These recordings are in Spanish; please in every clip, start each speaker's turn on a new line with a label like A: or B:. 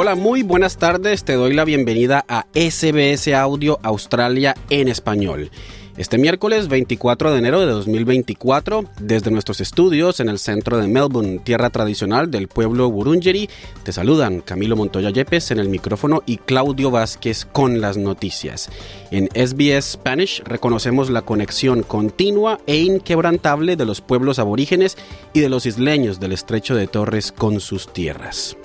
A: Hola, muy buenas tardes. Te doy la bienvenida a SBS Audio Australia en español. Este miércoles 24 de enero de 2024, desde nuestros estudios en el centro de Melbourne, tierra tradicional del pueblo Burungeri, te saludan Camilo Montoya Yepes en el micrófono y Claudio Vázquez con las noticias. En SBS Spanish reconocemos la conexión continua e inquebrantable de los pueblos aborígenes y de los isleños del estrecho de Torres con sus tierras.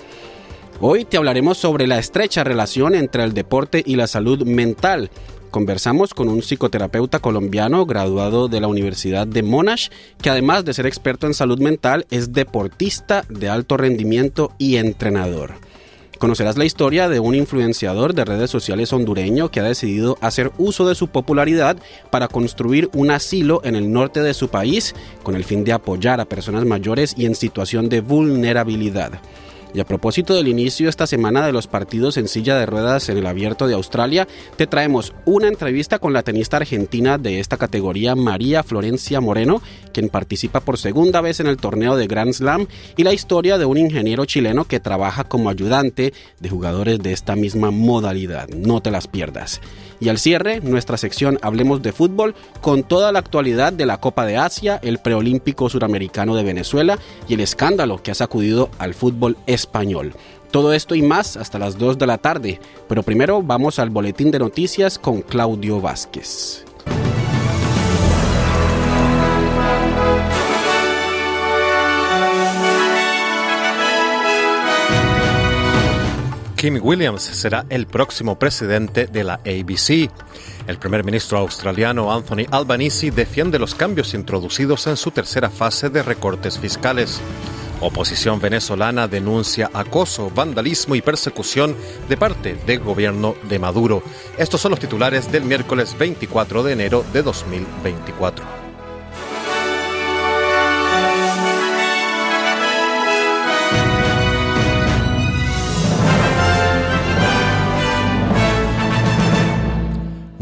A: Hoy te hablaremos sobre la estrecha relación entre el deporte y la salud mental Conversamos con un psicoterapeuta colombiano graduado de la Universidad de Monash, que además de ser experto en salud mental, es deportista de alto rendimiento y entrenador. Conocerás la historia de un influenciador de redes sociales hondureño que ha decidido hacer uso de su popularidad para construir un asilo en el norte de su país con el fin de apoyar a personas mayores y en situación de vulnerabilidad. Y a propósito del inicio esta semana de los partidos en silla de ruedas en el abierto de Australia, te traemos una entrevista con la tenista argentina de esta categoría, María Florencia Moreno, quien participa por segunda vez en el torneo de Grand Slam, y la historia de un ingeniero chileno que trabaja como ayudante de jugadores de esta misma modalidad. No te las pierdas. Y al cierre, nuestra sección Hablemos de Fútbol con toda la actualidad de la Copa de Asia, el preolímpico suramericano de Venezuela y el escándalo que ha sacudido al fútbol español. Todo esto y más hasta las 2 de la tarde, pero primero vamos al boletín de noticias con Claudio Vázquez.
B: Kim Williams será el próximo presidente de la ABC. El primer ministro australiano Anthony Albanese defiende los cambios introducidos en su tercera fase de recortes fiscales. Oposición venezolana denuncia acoso, vandalismo y persecución de parte del gobierno de Maduro. Estos son los titulares del miércoles 24 de enero de 2024.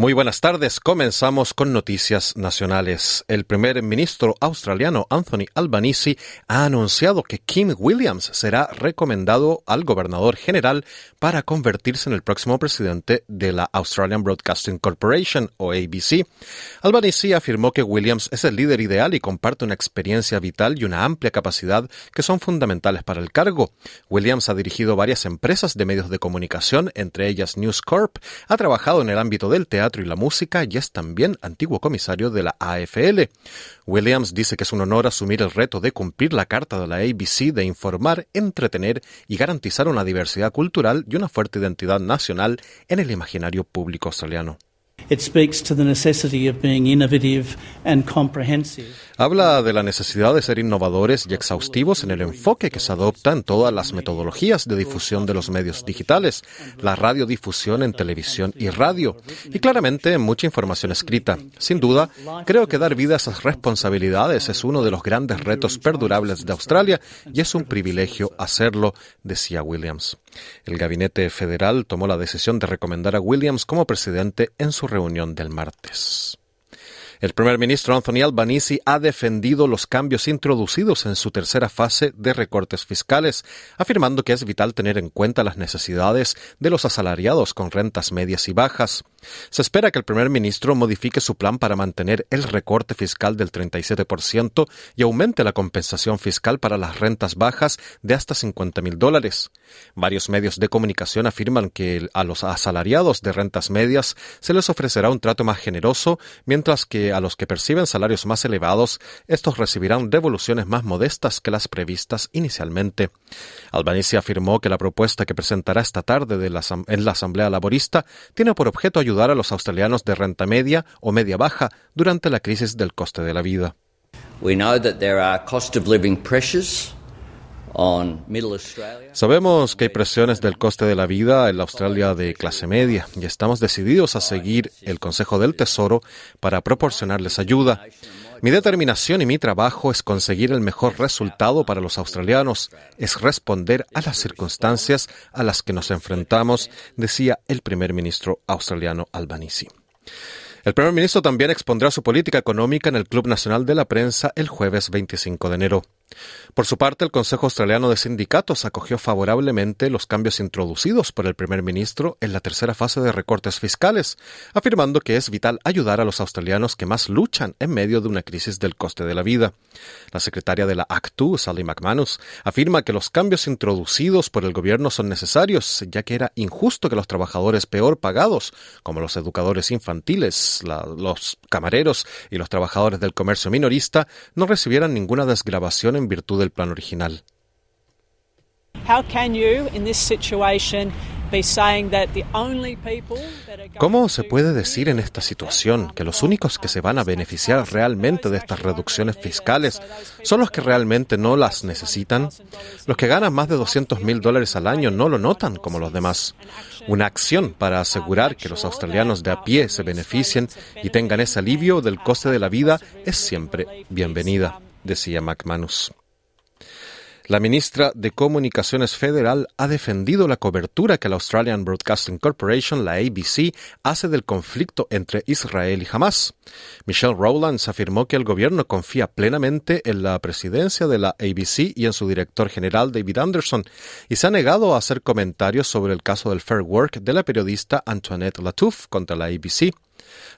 B: Muy buenas tardes. Comenzamos con noticias nacionales. El primer ministro australiano Anthony Albanese ha anunciado que Kim Williams será recomendado al gobernador general para convertirse en el próximo presidente de la Australian Broadcasting Corporation o ABC. Albanese afirmó que Williams es el líder ideal y comparte una experiencia vital y una amplia capacidad que son fundamentales para el cargo. Williams ha dirigido varias empresas de medios de comunicación, entre ellas News Corp, ha trabajado en el ámbito del teatro y la música y es también antiguo comisario de la AFL. Williams dice que es un honor asumir el reto de cumplir la carta de la ABC de informar, entretener y garantizar una diversidad cultural y una fuerte identidad nacional en el imaginario público australiano. Habla de la necesidad de ser innovadores y exhaustivos en el enfoque que se adopta en todas las metodologías de difusión de los medios digitales, la radiodifusión en televisión y radio, y claramente mucha información escrita. Sin duda, creo que dar vida a esas responsabilidades es uno de los grandes retos perdurables de Australia y es un privilegio hacerlo, decía Williams. El gabinete federal tomó la decisión de recomendar a Williams como presidente en su reunión del martes. El primer ministro Anthony Albanese ha defendido los cambios introducidos en su tercera fase de recortes fiscales, afirmando que es vital tener en cuenta las necesidades de los asalariados con rentas medias y bajas. Se espera que el primer ministro modifique su plan para mantener el recorte fiscal del 37% y aumente la compensación fiscal para las rentas bajas de hasta 50 mil dólares. Varios medios de comunicación afirman que a los asalariados de rentas medias se les ofrecerá un trato más generoso, mientras que a los que perciben salarios más elevados, estos recibirán devoluciones más modestas que las previstas inicialmente. Albanese afirmó que la propuesta que presentará esta tarde en la Asamblea Laborista tiene por objeto ayudar a los australianos de renta media o media baja durante la crisis del coste de la vida. Sabemos que hay presiones del coste de la vida en la Australia de clase media y estamos decididos a seguir el Consejo del Tesoro para proporcionarles ayuda. Mi determinación y mi trabajo es conseguir el mejor resultado para los australianos, es responder a las circunstancias a las que nos enfrentamos, decía el primer ministro australiano Albanese. El primer ministro también expondrá su política económica en el Club Nacional de la Prensa el jueves 25 de enero. Por su parte, el Consejo Australiano de Sindicatos acogió favorablemente los cambios introducidos por el primer ministro en la tercera fase de recortes fiscales, afirmando que es vital ayudar a los australianos que más luchan en medio de una crisis del coste de la vida. La secretaria de la ACTU, Sally McManus, afirma que los cambios introducidos por el gobierno son necesarios, ya que era injusto que los trabajadores peor pagados, como los educadores infantiles, los camareros y los trabajadores del comercio minorista, no recibieran ninguna desgrabación en virtud del plan original. ¿Cómo se puede decir en esta situación que los únicos que se van a beneficiar realmente de estas reducciones fiscales son los que realmente no las necesitan? Los que ganan más de 200 mil dólares al año no lo notan como los demás. Una acción para asegurar que los australianos de a pie se beneficien y tengan ese alivio del coste de la vida es siempre bienvenida decía McManus. La ministra de Comunicaciones Federal ha defendido la cobertura que la Australian Broadcasting Corporation, la ABC, hace del conflicto entre Israel y Hamas. Michelle Rowlands afirmó que el gobierno confía plenamente en la presidencia de la ABC y en su director general David Anderson, y se ha negado a hacer comentarios sobre el caso del Fair Work de la periodista Antoinette Latouf contra la ABC.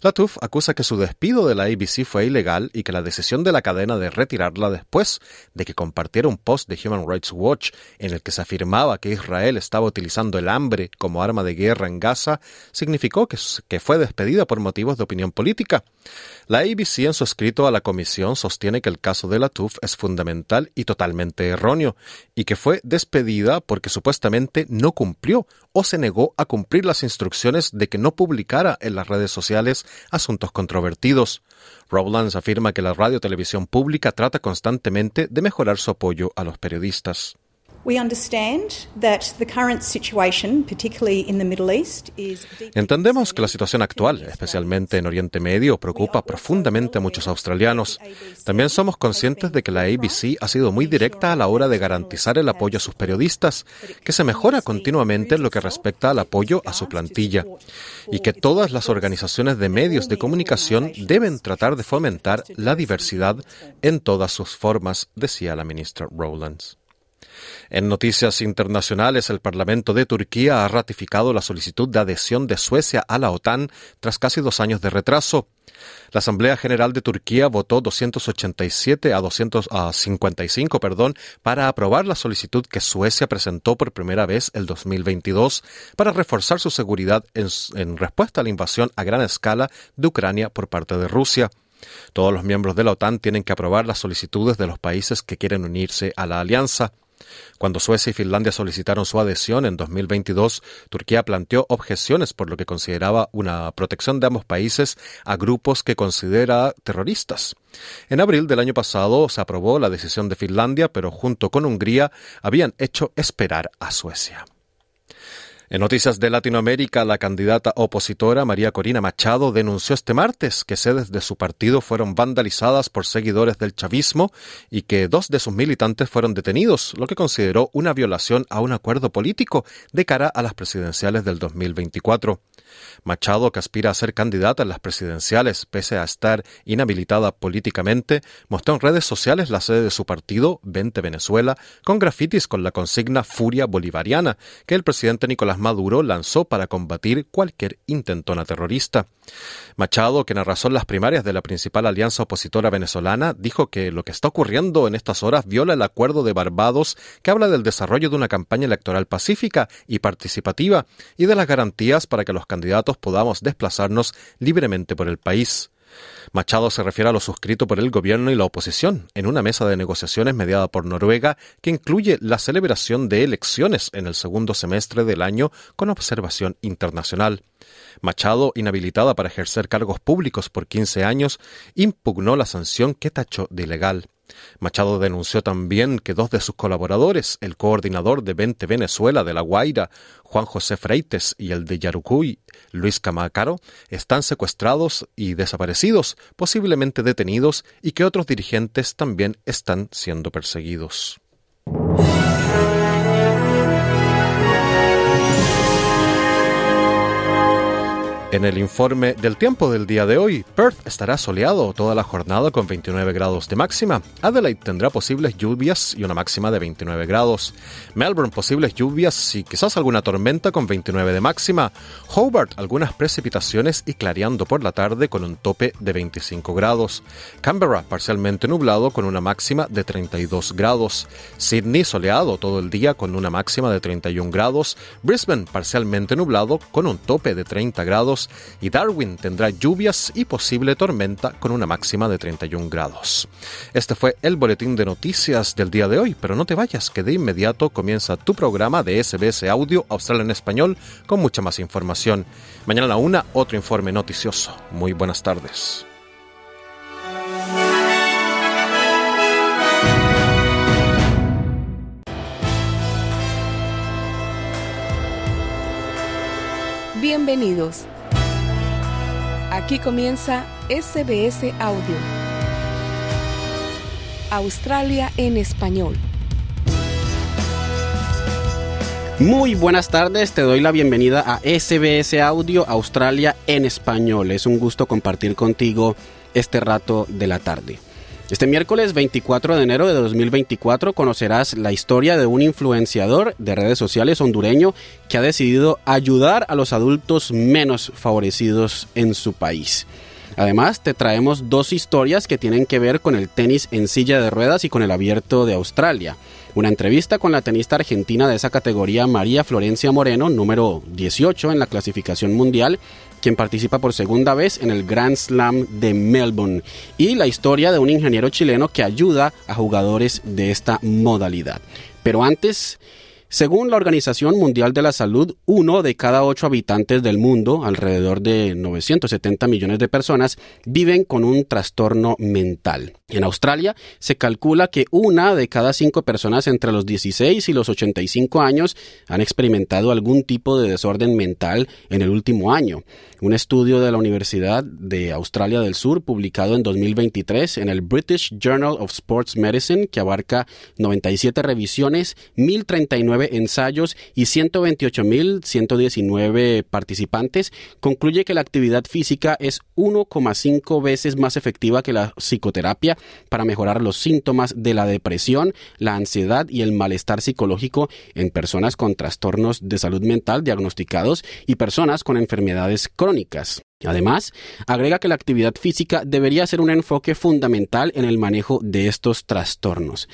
B: Latuf acusa que su despido de la ABC fue ilegal y que la decisión de la cadena de retirarla después de que compartiera un post de Human Rights Watch en el que se afirmaba que Israel estaba utilizando el hambre como arma de guerra en Gaza significó que, fue despedida por motivos de opinión política. La ABC en su escrito a la comisión sostiene que el caso de Latuf es fundamental y totalmente erróneo y que fue despedida porque supuestamente no cumplió o se negó a cumplir las instrucciones de que no publicara en las redes sociales asuntos controvertidos. Rowlands afirma que la radio televisión pública trata constantemente de mejorar su apoyo a los periodistas. Entendemos que la situación actual, especialmente en Oriente Medio, preocupa profundamente a muchos australianos. También somos conscientes de que la ABC ha sido muy directa a la hora de garantizar el apoyo a sus periodistas, que se mejora continuamente en lo que respecta al apoyo a su plantilla, y que todas las organizaciones de medios de comunicación deben tratar de fomentar la diversidad en todas sus formas, decía la ministra Rowlands. En noticias internacionales, el Parlamento de Turquía ha ratificado la solicitud de adhesión de Suecia a la OTAN tras casi dos años de retraso. La Asamblea General de Turquía votó 287 a 255 perdón, para aprobar la solicitud que Suecia presentó por primera vez el 2022 para reforzar su seguridad en, en respuesta a la invasión a gran escala de Ucrania por parte de Rusia. Todos los miembros de la OTAN tienen que aprobar las solicitudes de los países que quieren unirse a la alianza. Cuando Suecia y Finlandia solicitaron su adhesión en 2022, Turquía planteó objeciones por lo que consideraba una protección de ambos países a grupos que considera terroristas. En abril del año pasado se aprobó la decisión de Finlandia, pero junto con Hungría habían hecho esperar a Suecia. En noticias de Latinoamérica, la candidata opositora María Corina Machado denunció este martes que sedes de su partido fueron vandalizadas por seguidores del chavismo y que dos de sus militantes fueron detenidos, lo que consideró una violación a un acuerdo político de cara a las presidenciales del 2024. Machado, que aspira a ser candidata en las presidenciales pese a estar inhabilitada políticamente, mostró en redes sociales la sede de su partido, 20 Venezuela, con grafitis con la consigna Furia Bolivariana, que el presidente Nicolás Maduro lanzó para combatir cualquier intentona terrorista. Machado, quien arrasó las primarias de la principal alianza opositora venezolana, dijo que lo que está ocurriendo en estas horas viola el acuerdo de Barbados que habla del desarrollo de una campaña electoral pacífica y participativa y de las garantías para que los candidatos podamos desplazarnos libremente por el país. Machado se refiere a lo suscrito por el gobierno y la oposición en una mesa de negociaciones mediada por Noruega que incluye la celebración de elecciones en el segundo semestre del año con observación internacional. Machado, inhabilitada para ejercer cargos públicos por 15 años, impugnó la sanción que tachó de ilegal. Machado denunció también que dos de sus colaboradores, el coordinador de Vente Venezuela de La Guaira, Juan José Freites, y el de Yarucuy, Luis Camacaro, están secuestrados y desaparecidos, posiblemente detenidos, y que otros dirigentes también están siendo perseguidos. En el informe del tiempo del día de hoy, Perth estará soleado toda la jornada con 29 grados de máxima. Adelaide tendrá posibles lluvias y una máxima de 29 grados. Melbourne posibles lluvias y quizás alguna tormenta con 29 de máxima. Hobart algunas precipitaciones y clareando por la tarde con un tope de 25 grados. Canberra parcialmente nublado con una máxima de 32 grados. Sydney soleado todo el día con una máxima de 31 grados. Brisbane parcialmente nublado con un tope de 30 grados y Darwin tendrá lluvias y posible tormenta con una máxima de 31 grados. Este fue el boletín de noticias del día de hoy, pero no te vayas, que de inmediato comienza tu programa de SBS Audio Australia en Español con mucha más información. Mañana a la una, otro informe noticioso. Muy buenas tardes.
C: Bienvenidos. Aquí comienza SBS Audio. Australia en español.
A: Muy buenas tardes, te doy la bienvenida a SBS Audio Australia en español. Es un gusto compartir contigo este rato de la tarde. Este miércoles 24 de enero de 2024 conocerás la historia de un influenciador de redes sociales hondureño que ha decidido ayudar a los adultos menos favorecidos en su país. Además, te traemos dos historias que tienen que ver con el tenis en silla de ruedas y con el abierto de Australia. Una entrevista con la tenista argentina de esa categoría, María Florencia Moreno, número 18 en la clasificación mundial, quien participa por segunda vez en el Grand Slam de Melbourne, y la historia de un ingeniero chileno que ayuda a jugadores de esta modalidad. Pero antes, según la Organización Mundial de la Salud, uno de cada ocho habitantes del mundo, alrededor de 970 millones de personas, viven con un trastorno mental. En Australia se calcula que una de cada cinco personas entre los 16 y los 85 años han experimentado algún tipo de desorden mental en el último año. Un estudio de la Universidad de Australia del Sur, publicado en 2023 en el British Journal of Sports Medicine, que abarca 97 revisiones, 1039 ensayos y 128.119 participantes, concluye que la actividad física es 1,5 veces más efectiva que la psicoterapia para mejorar los síntomas de la depresión, la ansiedad y el malestar psicológico en personas con trastornos de salud mental diagnosticados y personas con enfermedades crónicas. Además, agrega que la actividad física debería ser un enfoque fundamental en el manejo de estos trastornos.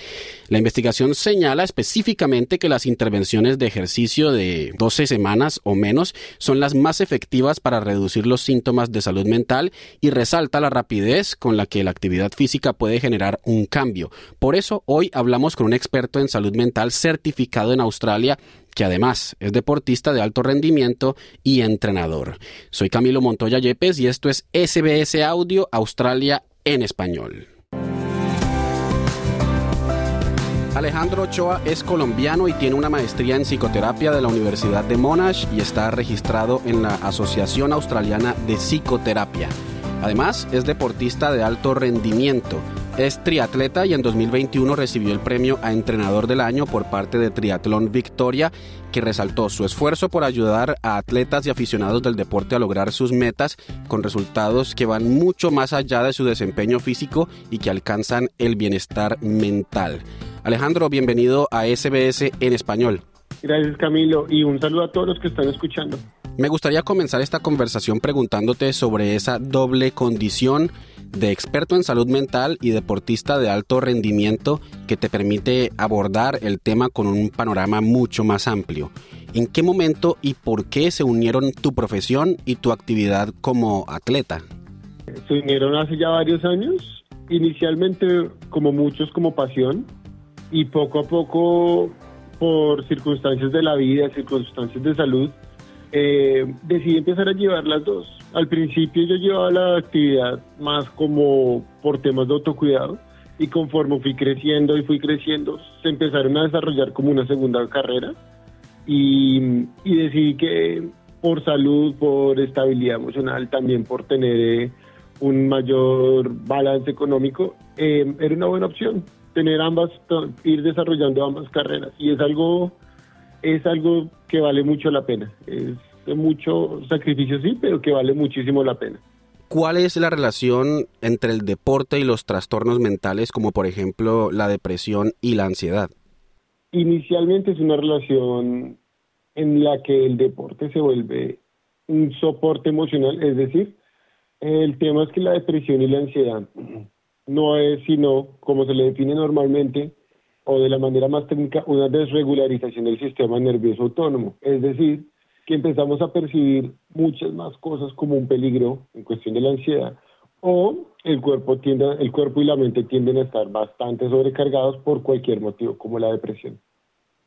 A: La investigación señala específicamente que las intervenciones de ejercicio de 12 semanas o menos son las más efectivas para reducir los síntomas de salud mental y resalta la rapidez con la que la actividad física puede generar un cambio. Por eso hoy hablamos con un experto en salud mental certificado en Australia que además es deportista de alto rendimiento y entrenador. Soy Camilo Montoya Yepes y esto es SBS Audio Australia en español. Alejandro Ochoa es colombiano y tiene una maestría en psicoterapia de la Universidad de Monash y está registrado en la Asociación Australiana de Psicoterapia. Además, es deportista de alto rendimiento es triatleta y en 2021 recibió el premio a Entrenador del Año por parte de Triatlón Victoria, que resaltó su esfuerzo por ayudar a atletas y aficionados del deporte a lograr sus metas con resultados que van mucho más allá de su desempeño físico y que alcanzan el bienestar mental. Alejandro, bienvenido a SBS en español.
D: Gracias Camilo y un saludo a todos los que están escuchando.
A: Me gustaría comenzar esta conversación preguntándote sobre esa doble condición de experto en salud mental y deportista de alto rendimiento que te permite abordar el tema con un panorama mucho más amplio. ¿En qué momento y por qué se unieron tu profesión y tu actividad como atleta?
D: Se unieron hace ya varios años, inicialmente como muchos como pasión y poco a poco por circunstancias de la vida, circunstancias de salud, eh, decidí empezar a llevar las dos. Al principio yo llevaba la actividad más como por temas de autocuidado y conforme fui creciendo y fui creciendo, se empezaron a desarrollar como una segunda carrera y, y decidí que por salud, por estabilidad emocional, también por tener eh, un mayor balance económico, eh, era una buena opción tener ambas, ir desarrollando ambas carreras y es algo, es algo que vale mucho la pena. Es mucho sacrificio sí, pero que vale muchísimo la pena.
A: ¿Cuál es la relación entre el deporte y los trastornos mentales, como por ejemplo la depresión y la ansiedad?
D: Inicialmente es una relación en la que el deporte se vuelve un soporte emocional, es decir, el tema es que la depresión y la ansiedad no es sino, como se le define normalmente, o de la manera más técnica, una desregularización del sistema nervioso autónomo, es decir, que empezamos a percibir muchas más cosas como un peligro en cuestión de la ansiedad o el cuerpo tiende, el cuerpo y la mente tienden a estar bastante sobrecargados por cualquier motivo, como la depresión.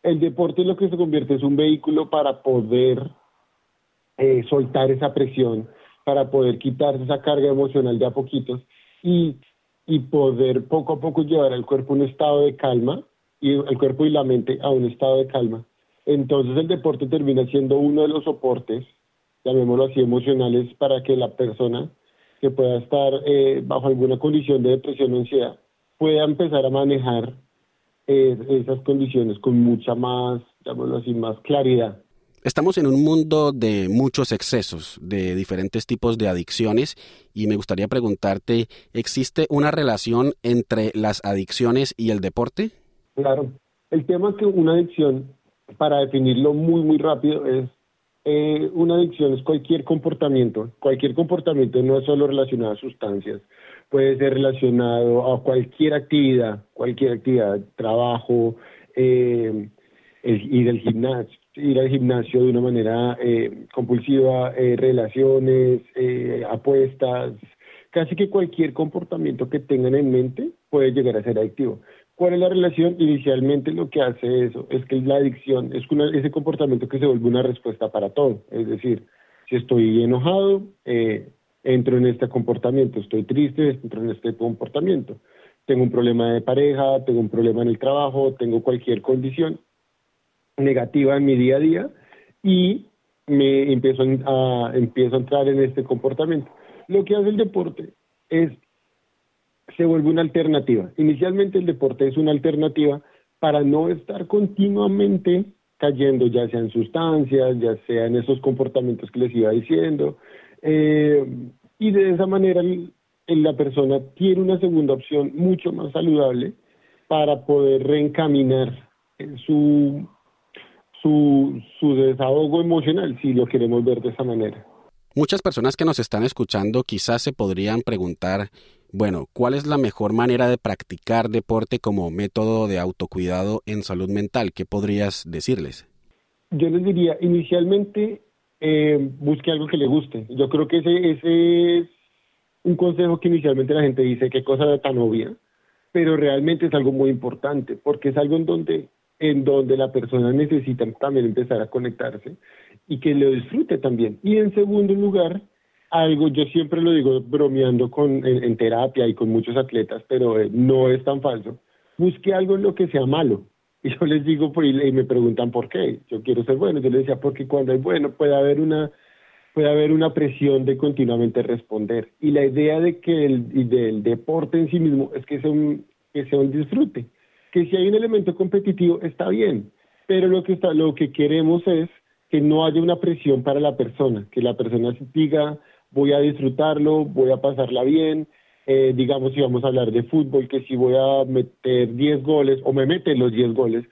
D: El deporte es lo que se convierte es un vehículo para poder eh, soltar esa presión, para poder quitarse esa carga emocional de a poquitos y, y poder poco a poco llevar al cuerpo un estado de calma y el cuerpo y la mente a un estado de calma entonces el deporte termina siendo uno de los soportes, llamémoslo así, emocionales para que la persona que pueda estar eh, bajo alguna condición de depresión o ansiedad pueda empezar a manejar eh, esas condiciones con mucha más, llamémoslo así, más claridad.
A: Estamos en un mundo de muchos excesos, de diferentes tipos de adicciones, y me gustaría preguntarte, ¿existe una relación entre las adicciones y el deporte?
D: Claro. El tema es que una adicción para definirlo muy, muy rápido, es eh, una adicción es cualquier comportamiento. Cualquier comportamiento no es solo relacionado a sustancias, puede ser relacionado a cualquier actividad, cualquier actividad, trabajo, eh, ir al gimnasio, ir al gimnasio de una manera eh, compulsiva, relaciones, apuestas, casi que cualquier comportamiento que tengan en mente puede llegar a ser adictivo. ¿Cuál es la relación? Inicialmente lo que hace eso es que la adicción es ese comportamiento que se vuelve una respuesta para todo. Es decir, si estoy enojado, eh, entro en este comportamiento, estoy triste, entro en este comportamiento. Tengo un problema de pareja, tengo un problema en el trabajo, tengo cualquier condición negativa en mi día a día y me empiezo a, empiezo a entrar en este comportamiento. Lo que hace el deporte es se vuelve una alternativa. Inicialmente el deporte es una alternativa para no estar continuamente cayendo, ya sea en sustancias, ya sea en esos comportamientos que les iba diciendo. Eh, y de esa manera la persona tiene una segunda opción mucho más saludable para poder reencaminar su, su, su desahogo emocional, si lo queremos ver de esa manera.
A: Muchas personas que nos están escuchando quizás se podrían preguntar bueno, ¿cuál es la mejor manera de practicar deporte como método de autocuidado en salud mental? ¿Qué podrías decirles?
D: Yo les diría, inicialmente, eh, busque algo que le guste. Yo creo que ese, ese es un consejo que inicialmente la gente dice, qué cosa tan obvia, pero realmente es algo muy importante, porque es algo en donde, en donde la persona necesita también empezar a conectarse y que lo disfrute también. Y en segundo lugar, algo, yo siempre lo digo bromeando con, en, terapia y con muchos atletas, pero eh, no es tan falso. Busque algo en lo que sea malo. Y yo les digo, y me preguntan por qué. Yo quiero ser bueno. Yo les decía, porque cuando es bueno puede haber una puede haber una presión de continuamente responder. Y la idea de que el del deporte en sí mismo es que sea un, que sea un disfrute. Que si hay un elemento competitivo está bien, pero lo que está, lo que queremos es que no haya una presión para la persona, que la persona diga voy a disfrutarlo, voy a pasarla bien. Eh, digamos, si vamos a hablar de fútbol, que si voy a meter 10 goles o me meten los 10 goles,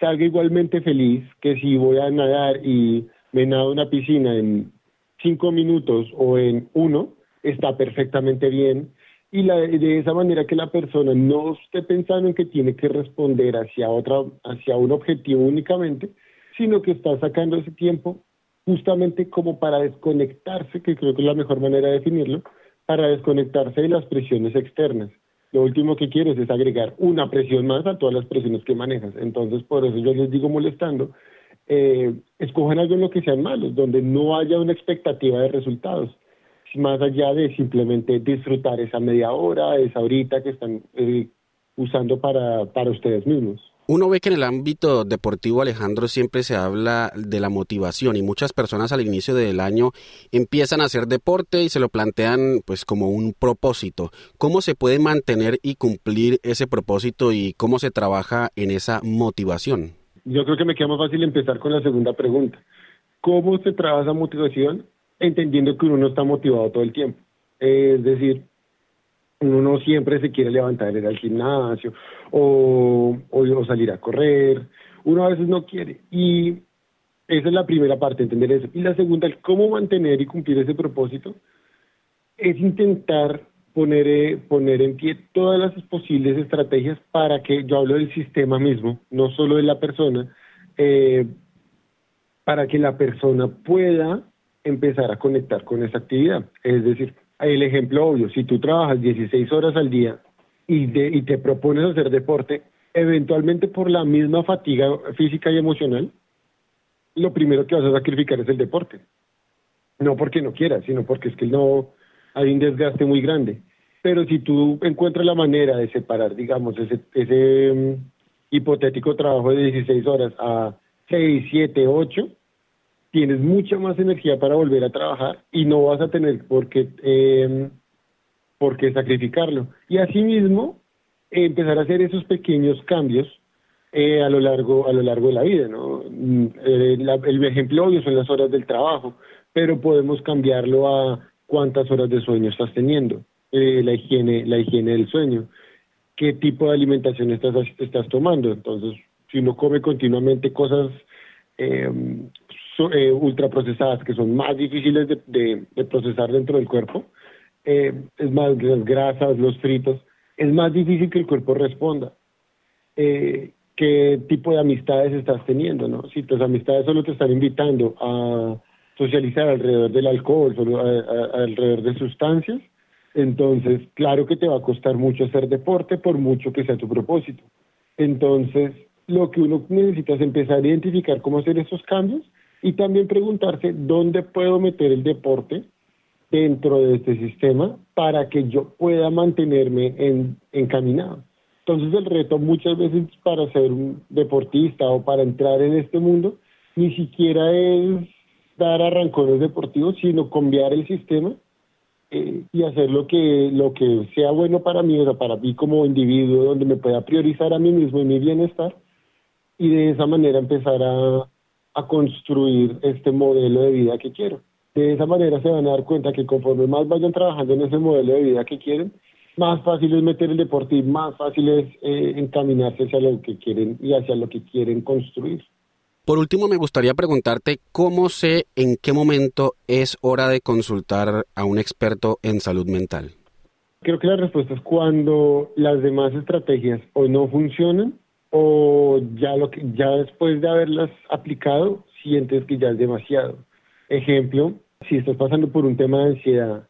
D: salga igualmente feliz que si voy a nadar y me nado una piscina en 5 minutos o en uno, está perfectamente bien. Y la, de esa manera que la persona no esté pensando en que tiene que responder hacia, otra, hacia un objetivo únicamente, sino que está sacando ese tiempo justamente como para desconectarse, que creo que es la mejor manera de definirlo, para desconectarse de las presiones externas. Lo último que quieres es agregar una presión más a todas las presiones que manejas. Entonces, por eso yo les digo molestando, eh, escojan algo en lo que sean malos, donde no haya una expectativa de resultados, más allá de simplemente disfrutar esa media hora, esa horita que están eh, usando para, para ustedes mismos.
A: Uno ve que en el ámbito deportivo, Alejandro, siempre se habla de la motivación y muchas personas al inicio del año empiezan a hacer deporte y se lo plantean pues como un propósito. ¿Cómo se puede mantener y cumplir ese propósito y cómo se trabaja en esa motivación?
D: Yo creo que me queda más fácil empezar con la segunda pregunta. ¿Cómo se trabaja esa motivación? Entendiendo que uno no está motivado todo el tiempo. Es decir, uno no siempre se quiere levantar ir al gimnasio o, o, salir a correr, uno a veces no quiere. Y esa es la primera parte, entender eso. Y la segunda, el cómo mantener y cumplir ese propósito, es intentar poner, eh, poner en pie todas las posibles estrategias para que, yo hablo del sistema mismo, no solo de la persona, eh, para que la persona pueda empezar a conectar con esa actividad. Es decir, el ejemplo obvio, si tú trabajas 16 horas al día y, y te propones hacer deporte, eventualmente por la misma fatiga física y emocional, lo primero que vas a sacrificar es el deporte. No porque no quieras, sino porque es que no hay un desgaste muy grande. Pero si tú encuentras la manera de separar, digamos, ese, ese mm, hipotético trabajo de 16 horas a 6, 7, 8, tienes mucha más energía para volver a trabajar y no vas a tener eh, por qué sacrificarlo. Y asimismo, empezar a hacer esos pequeños cambios eh, a lo largo a lo largo de la vida, ¿no? Mm, el ejemplo obvio son las horas del trabajo, pero podemos cambiarlo a cuántas horas de sueño estás teniendo, eh, la higiene la higiene del sueño, qué tipo de alimentación estás estás tomando. Entonces, si uno come continuamente cosas eh, ultraprocesadas que son más difíciles de, procesar dentro del cuerpo, eh, es más las grasas, los fritos, es más difícil que el cuerpo responda. Eh, ¿Qué tipo de amistades estás teniendo? ¿no? Si tus amistades solo te están invitando a socializar alrededor del alcohol, solo alrededor de sustancias, entonces claro que te va a costar mucho hacer deporte por mucho que sea tu propósito. Entonces, lo que uno necesita es empezar a identificar cómo hacer esos cambios y también preguntarse dónde puedo meter el deporte dentro de este sistema para que yo pueda mantenerme en, encaminado. Entonces el reto muchas veces para ser un deportista o para entrar en este mundo ni siquiera es dar arrancones deportivos, sino cambiar el sistema eh, y hacer lo que, lo que sea bueno para mí, o sea, para mí como individuo, donde me pueda priorizar a mí mismo y mi bienestar, y de esa manera empezar a, a construir este modelo de vida que quiero. De esa manera se van a dar cuenta que conforme más vayan trabajando en ese modelo de vida que quieren, más fácil es meter el deporte y más fácil es eh, encaminarse hacia lo que quieren y hacia lo que quieren construir.
A: Por último, me gustaría preguntarte cómo sé en qué momento es hora de consultar a un experto en salud mental.
D: Creo que la respuesta es cuando las demás estrategias o no funcionan o ya lo que ya después de haberlas aplicado sientes que ya es demasiado. Ejemplo, si estás pasando por un tema de ansiedad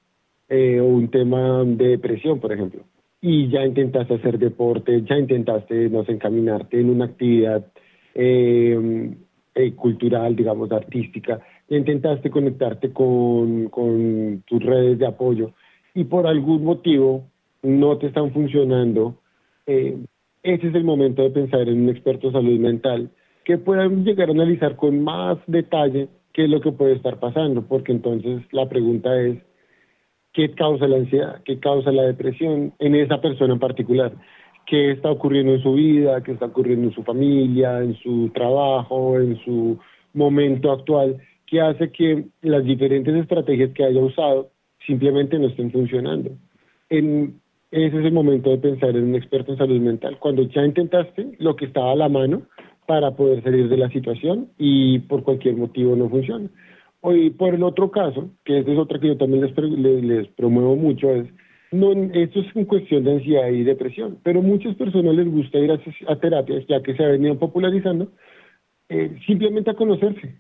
D: eh, o un tema de depresión, por ejemplo, y ya intentaste hacer deporte, ya intentaste, no encaminarte en una actividad eh, eh, cultural, digamos, artística, ya intentaste conectarte con, con tus redes de apoyo y por algún motivo no te están funcionando, eh, ese es el momento de pensar en un experto de salud mental que pueda llegar a analizar con más detalle qué es lo que puede estar pasando, porque entonces la pregunta es, ¿qué causa la ansiedad? ¿Qué causa la depresión en esa persona en particular? ¿Qué está ocurriendo en su vida? ¿Qué está ocurriendo en su familia, en su trabajo, en su momento actual? que hace que las diferentes estrategias que haya usado simplemente no estén funcionando. En, ese es el momento de pensar en un experto en salud mental. Cuando ya intentaste lo que estaba a la mano para poder salir de la situación y por cualquier motivo no funciona. Y por el otro caso, que esta es otra que yo también les, les, promuevo mucho, es, no, esto es en cuestión de ansiedad y depresión, pero muchas personas les gusta ir a, terapias, ya que se ha venido popularizando, eh, simplemente a conocerse,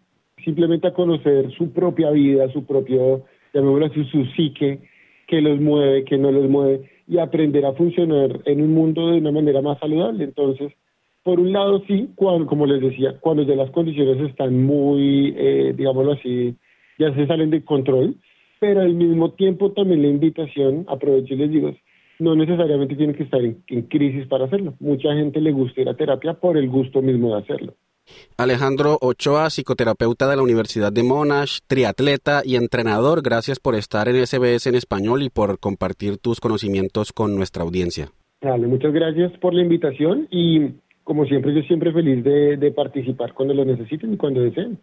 D: simplemente a conocer su propia vida, su propio, llamémoslo así, su psique, qué los mueve, qué no los mueve y aprender a funcionar en un mundo de una manera más saludable. Entonces, por un lado, sí, cuando, como les decía, cuando ya las condiciones están muy, eh, digámoslo así, ya se salen de control, pero al mismo tiempo también la invitación, aprovecho y les digo, no necesariamente tiene que estar en, en crisis para hacerlo. Mucha gente le gusta ir a terapia por el gusto mismo de hacerlo.
A: Alejandro Ochoa, psicoterapeuta de la Universidad de Monash, triatleta y entrenador, gracias por estar en SBS en español y por compartir tus conocimientos con nuestra audiencia.
D: Dale, muchas gracias por la invitación y como siempre yo siempre feliz de, de participar cuando lo necesiten y cuando deseen.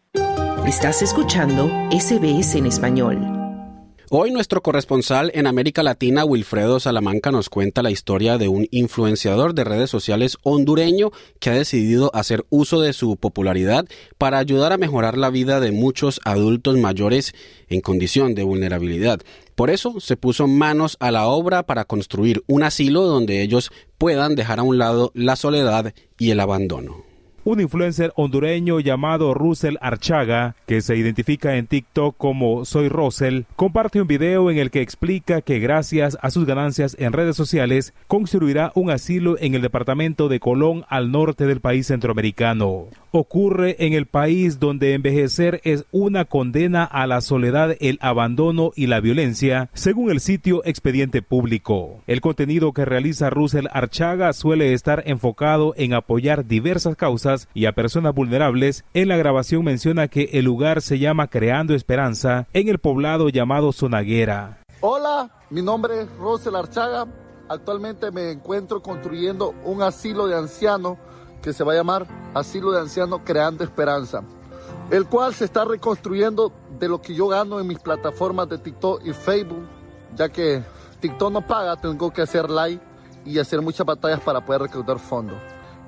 E: Estás escuchando SBS en español.
A: Hoy nuestro corresponsal en América Latina, Wilfredo Salamanca, nos cuenta la historia de un influenciador de redes sociales hondureño que ha decidido hacer uso de su popularidad para ayudar a mejorar la vida de muchos adultos mayores en condición de vulnerabilidad. Por eso se puso manos a la obra para construir un asilo donde ellos puedan dejar a un lado la soledad y el abandono.
F: Un influencer hondureño llamado Russell Archaga, que se identifica en TikTok como Soy Russell, comparte un video en el que explica que gracias a sus ganancias en redes sociales construirá un asilo en el departamento de Colón al norte del país centroamericano. Ocurre en el país donde envejecer es una condena a la soledad, el abandono y la violencia, según el sitio Expediente Público. El contenido que realiza Russell Archaga suele estar enfocado en apoyar diversas causas y a personas vulnerables, en la grabación menciona que el lugar se llama Creando Esperanza en el poblado llamado Sonaguera.
G: Hola, mi nombre es Rosel Archaga. Actualmente me encuentro construyendo un asilo de ancianos que se va a llamar Asilo de Ancianos Creando Esperanza, el cual se está reconstruyendo de lo que yo gano en mis plataformas de TikTok y Facebook, ya que TikTok no paga, tengo que hacer like y hacer muchas batallas para poder recaudar fondos.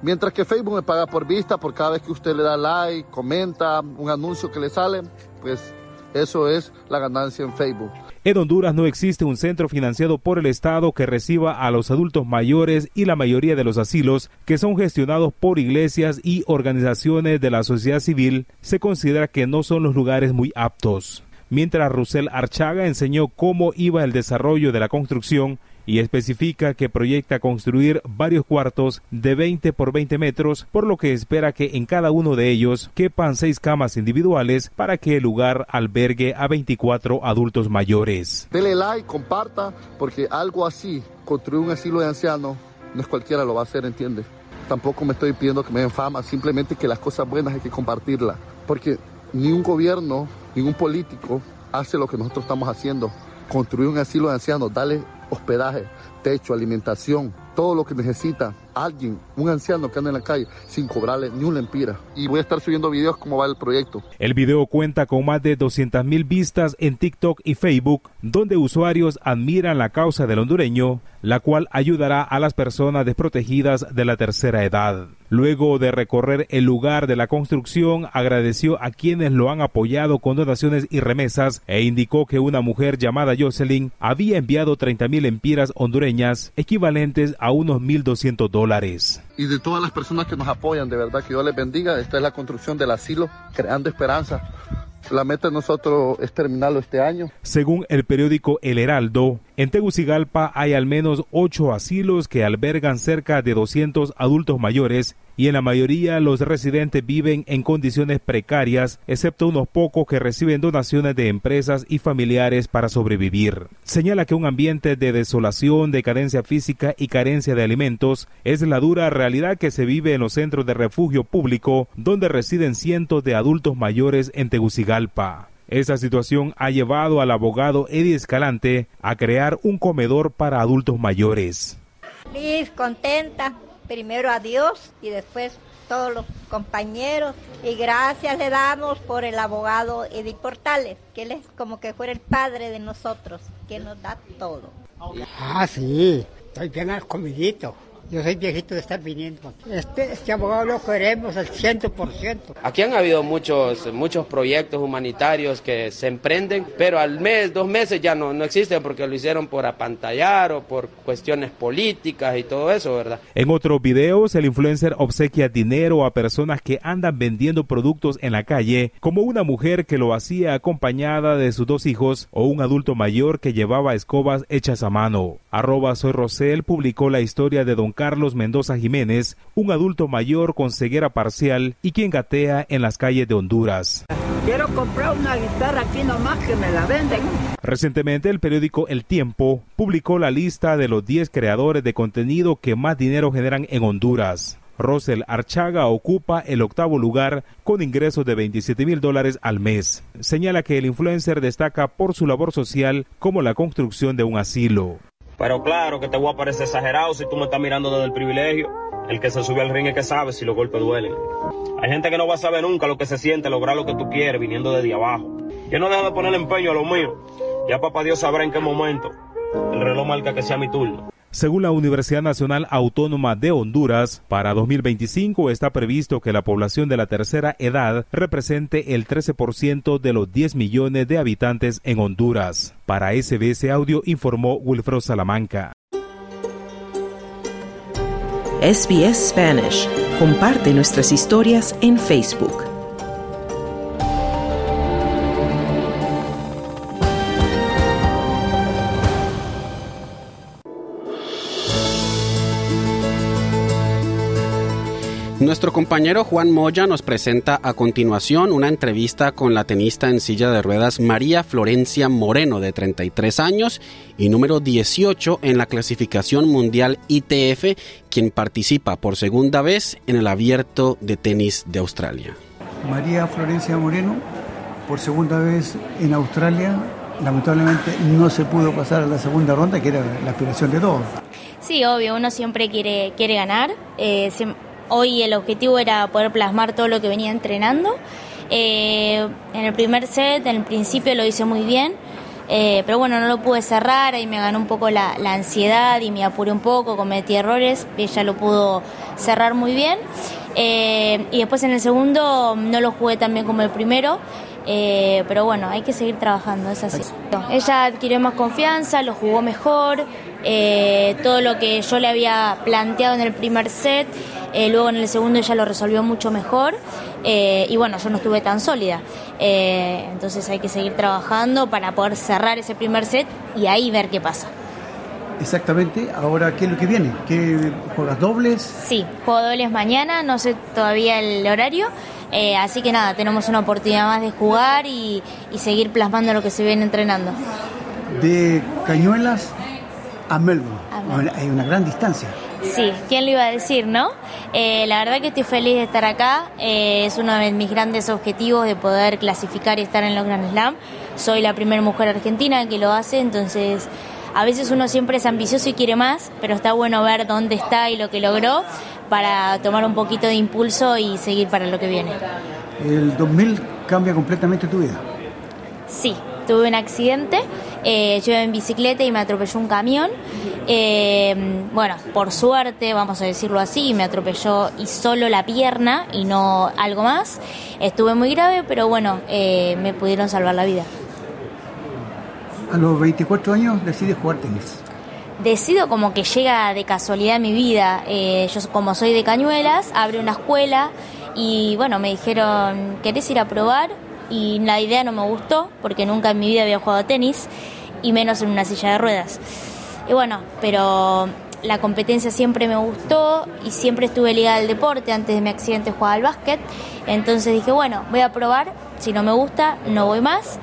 G: Mientras que Facebook me paga por vista, por cada vez que usted le da like, comenta, un anuncio que le sale, pues eso es la ganancia en Facebook.
F: En Honduras no existe un centro financiado por el Estado que reciba a los adultos mayores y la mayoría de los asilos que son gestionados por iglesias y organizaciones de la sociedad civil se considera que no son los lugares muy aptos. Mientras Russell Archaga enseñó cómo iba el desarrollo de la construcción, y especifica que proyecta construir varios cuartos de 20 por 20 metros, por lo que espera que en cada uno de ellos quepan seis camas individuales para que el lugar albergue a 24 adultos mayores.
G: Dele like, comparta, porque algo así, construir un asilo de ancianos, no es cualquiera lo va a hacer, ¿entiende? Tampoco me estoy pidiendo que me den fama, simplemente que las cosas buenas hay que compartirlas, porque ni un gobierno, ningún político hace lo que nosotros estamos haciendo. Construir un asilo de ancianos, darle hospedaje, techo, alimentación, todo lo que necesita alguien, un anciano que anda en la calle sin cobrarle ni una empira. Y voy a estar subiendo videos cómo va el proyecto.
F: El video cuenta con más de 200 mil vistas en TikTok y Facebook, donde usuarios admiran la causa del hondureño, la cual ayudará a las personas desprotegidas de la tercera edad. Luego de recorrer el lugar de la construcción, agradeció a quienes lo han apoyado con donaciones y remesas e indicó que una mujer llamada Jocelyn había enviado 30 mil empiras hondureñas, equivalentes a unos 1.200 dólares.
G: Y de todas las personas que nos apoyan, de verdad que Dios les bendiga. Esta es la construcción del asilo, creando esperanza. La meta de nosotros es terminarlo este año.
F: Según el periódico El Heraldo, en Tegucigalpa hay al menos ocho asilos que albergan cerca de 200 adultos mayores y en la mayoría los residentes viven en condiciones precarias, excepto unos pocos que reciben donaciones de empresas y familiares para sobrevivir. Señala que un ambiente de desolación, decadencia física y carencia de alimentos es la dura realidad que se vive en los centros de refugio público donde residen cientos de adultos mayores en Tegucigalpa. Esa situación ha llevado al abogado Eddie Escalante a crear un comedor para adultos mayores.
H: Feliz, contenta, primero a Dios y después todos los compañeros. Y gracias le damos por el abogado Eddie Portales, que él es como que fuera el padre de nosotros, que nos da todo.
I: Ah, sí, estoy bien al comidito. Yo soy viejito de estar viniendo. Este, este abogado lo queremos al 100%.
J: Aquí han habido muchos, muchos proyectos humanitarios que se emprenden, pero al mes, dos meses ya no, no existen porque lo hicieron por apantallar o por cuestiones políticas y todo eso, ¿verdad?
F: En otros videos, el influencer obsequia dinero a personas que andan vendiendo productos en la calle, como una mujer que lo hacía acompañada de sus dos hijos o un adulto mayor que llevaba escobas hechas a mano. Arroba Soy Rosel publicó la historia de Don Carlos Mendoza Jiménez, un adulto mayor con ceguera parcial y quien gatea en las calles de Honduras.
K: Quiero comprar una guitarra aquí nomás que me la venden.
F: Recientemente el periódico El Tiempo publicó la lista de los 10 creadores de contenido que más dinero generan en Honduras. Rosel Archaga ocupa el octavo lugar con ingresos de 27 mil dólares al mes. Señala que el influencer destaca por su labor social como la construcción de un asilo.
L: Pero claro que te voy a parecer exagerado si tú me estás mirando desde el privilegio. El que se sube al ring es que sabe si los golpes duelen. Hay gente que no va a saber nunca lo que se siente lograr lo que tú quieres viniendo desde abajo. Yo no dejo de poner empeño a lo mío. Ya papá Dios sabrá en qué momento. El reloj marca que sea mi turno.
F: Según la Universidad Nacional Autónoma de Honduras, para 2025 está previsto que la población de la tercera edad represente el 13% de los 10 millones de habitantes en Honduras. Para SBS Audio informó Wilfredo Salamanca.
E: SBS Spanish. Comparte nuestras historias en Facebook.
A: Nuestro compañero Juan Moya nos presenta a continuación una entrevista con la tenista en silla de ruedas María Florencia Moreno, de 33 años y número 18 en la clasificación mundial ITF, quien participa por segunda vez en el abierto de tenis de Australia.
M: María Florencia Moreno, por segunda vez en Australia, lamentablemente no se pudo pasar a la segunda ronda, que era la aspiración de todos.
N: Sí, obvio, uno siempre quiere, quiere ganar. Eh, Hoy el objetivo era poder plasmar todo lo que venía entrenando. Eh, en el primer set, en el principio lo hice muy bien, eh, pero bueno, no lo pude cerrar, y me ganó un poco la, ansiedad y me apuré un poco, cometí errores, ella lo pudo cerrar muy bien. Eh, y después en el segundo no lo jugué tan bien como el primero. pero bueno, hay que seguir trabajando, es así. Ella adquirió más confianza, lo jugó mejor, todo lo que yo le había planteado en el primer set eh, luego en el segundo ella lo resolvió mucho mejor eh, y bueno, yo no estuve tan sólida. Eh, entonces hay que seguir trabajando para poder cerrar ese primer set y ahí ver qué pasa.
M: Exactamente, ahora ¿qué es lo que viene? ¿Qué juegas dobles?
N: Sí, juego dobles mañana, no sé todavía el horario, así que nada, tenemos una oportunidad más de jugar y, y seguir plasmando lo que se viene entrenando.
M: De Cañuelas a Melbourne, hay una gran distancia.
N: Sí, ¿quién lo iba a decir, no? Eh, la verdad que estoy feliz de estar acá. Eh, es uno de mis grandes objetivos de poder clasificar y estar en los Grand Slam. Soy la primera mujer argentina que lo hace, entonces a veces uno siempre es ambicioso y quiere más, pero está bueno ver dónde está y lo que logró para tomar un poquito de impulso y seguir para lo que viene.
M: ¿El 2000 cambia completamente tu vida?
N: Sí, tuve un accidente, eh, yo iba en bicicleta y me atropelló un camión. Eh, bueno, por suerte, vamos a decirlo así, me atropelló y solo la pierna y no algo más. Estuve muy grave, pero bueno, eh, me pudieron salvar la vida.
M: A los 24 años decides jugar tenis.
N: Decido como que llega de casualidad mi vida. yo como soy de Cañuelas, abre una escuela y bueno, me dijeron, ¿querés ir a probar? y la idea no me gustó porque nunca en mi vida había jugado tenis y menos en una silla de ruedas. Y bueno, pero la competencia siempre me gustó y siempre estuve ligada al deporte. Antes de mi accidente jugaba al básquet. Entonces dije, bueno, voy a probar. Si no me gusta, no voy más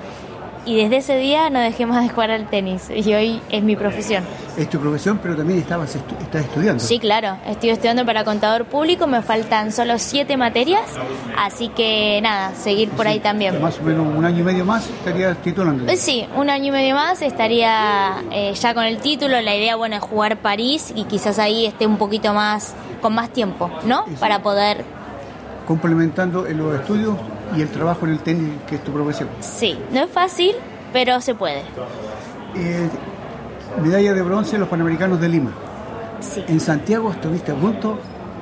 N: y desde ese día no dejé más de jugar al tenis y hoy es mi profesión.
M: Es tu profesión, pero también estabas estás estudiando.
N: Sí, claro, estoy estudiando para contador público, me faltan solo siete materias, así que nada, seguir por ahí también.
M: Más o menos un año y medio más estarías titulando.
N: Eh, sí, un año y medio más estaría eh, ya con el título, la idea bueno es jugar París y quizás ahí esté un poquito más, con más tiempo, ¿no? Para poder...
M: Complementando en los estudios y el trabajo en el tenis, que es tu profesión.
N: Sí, no es fácil, pero se puede.
M: Eh, medalla de bronce en los Panamericanos de Lima.
N: Sí.
M: ¿En Santiago estuviste a punto?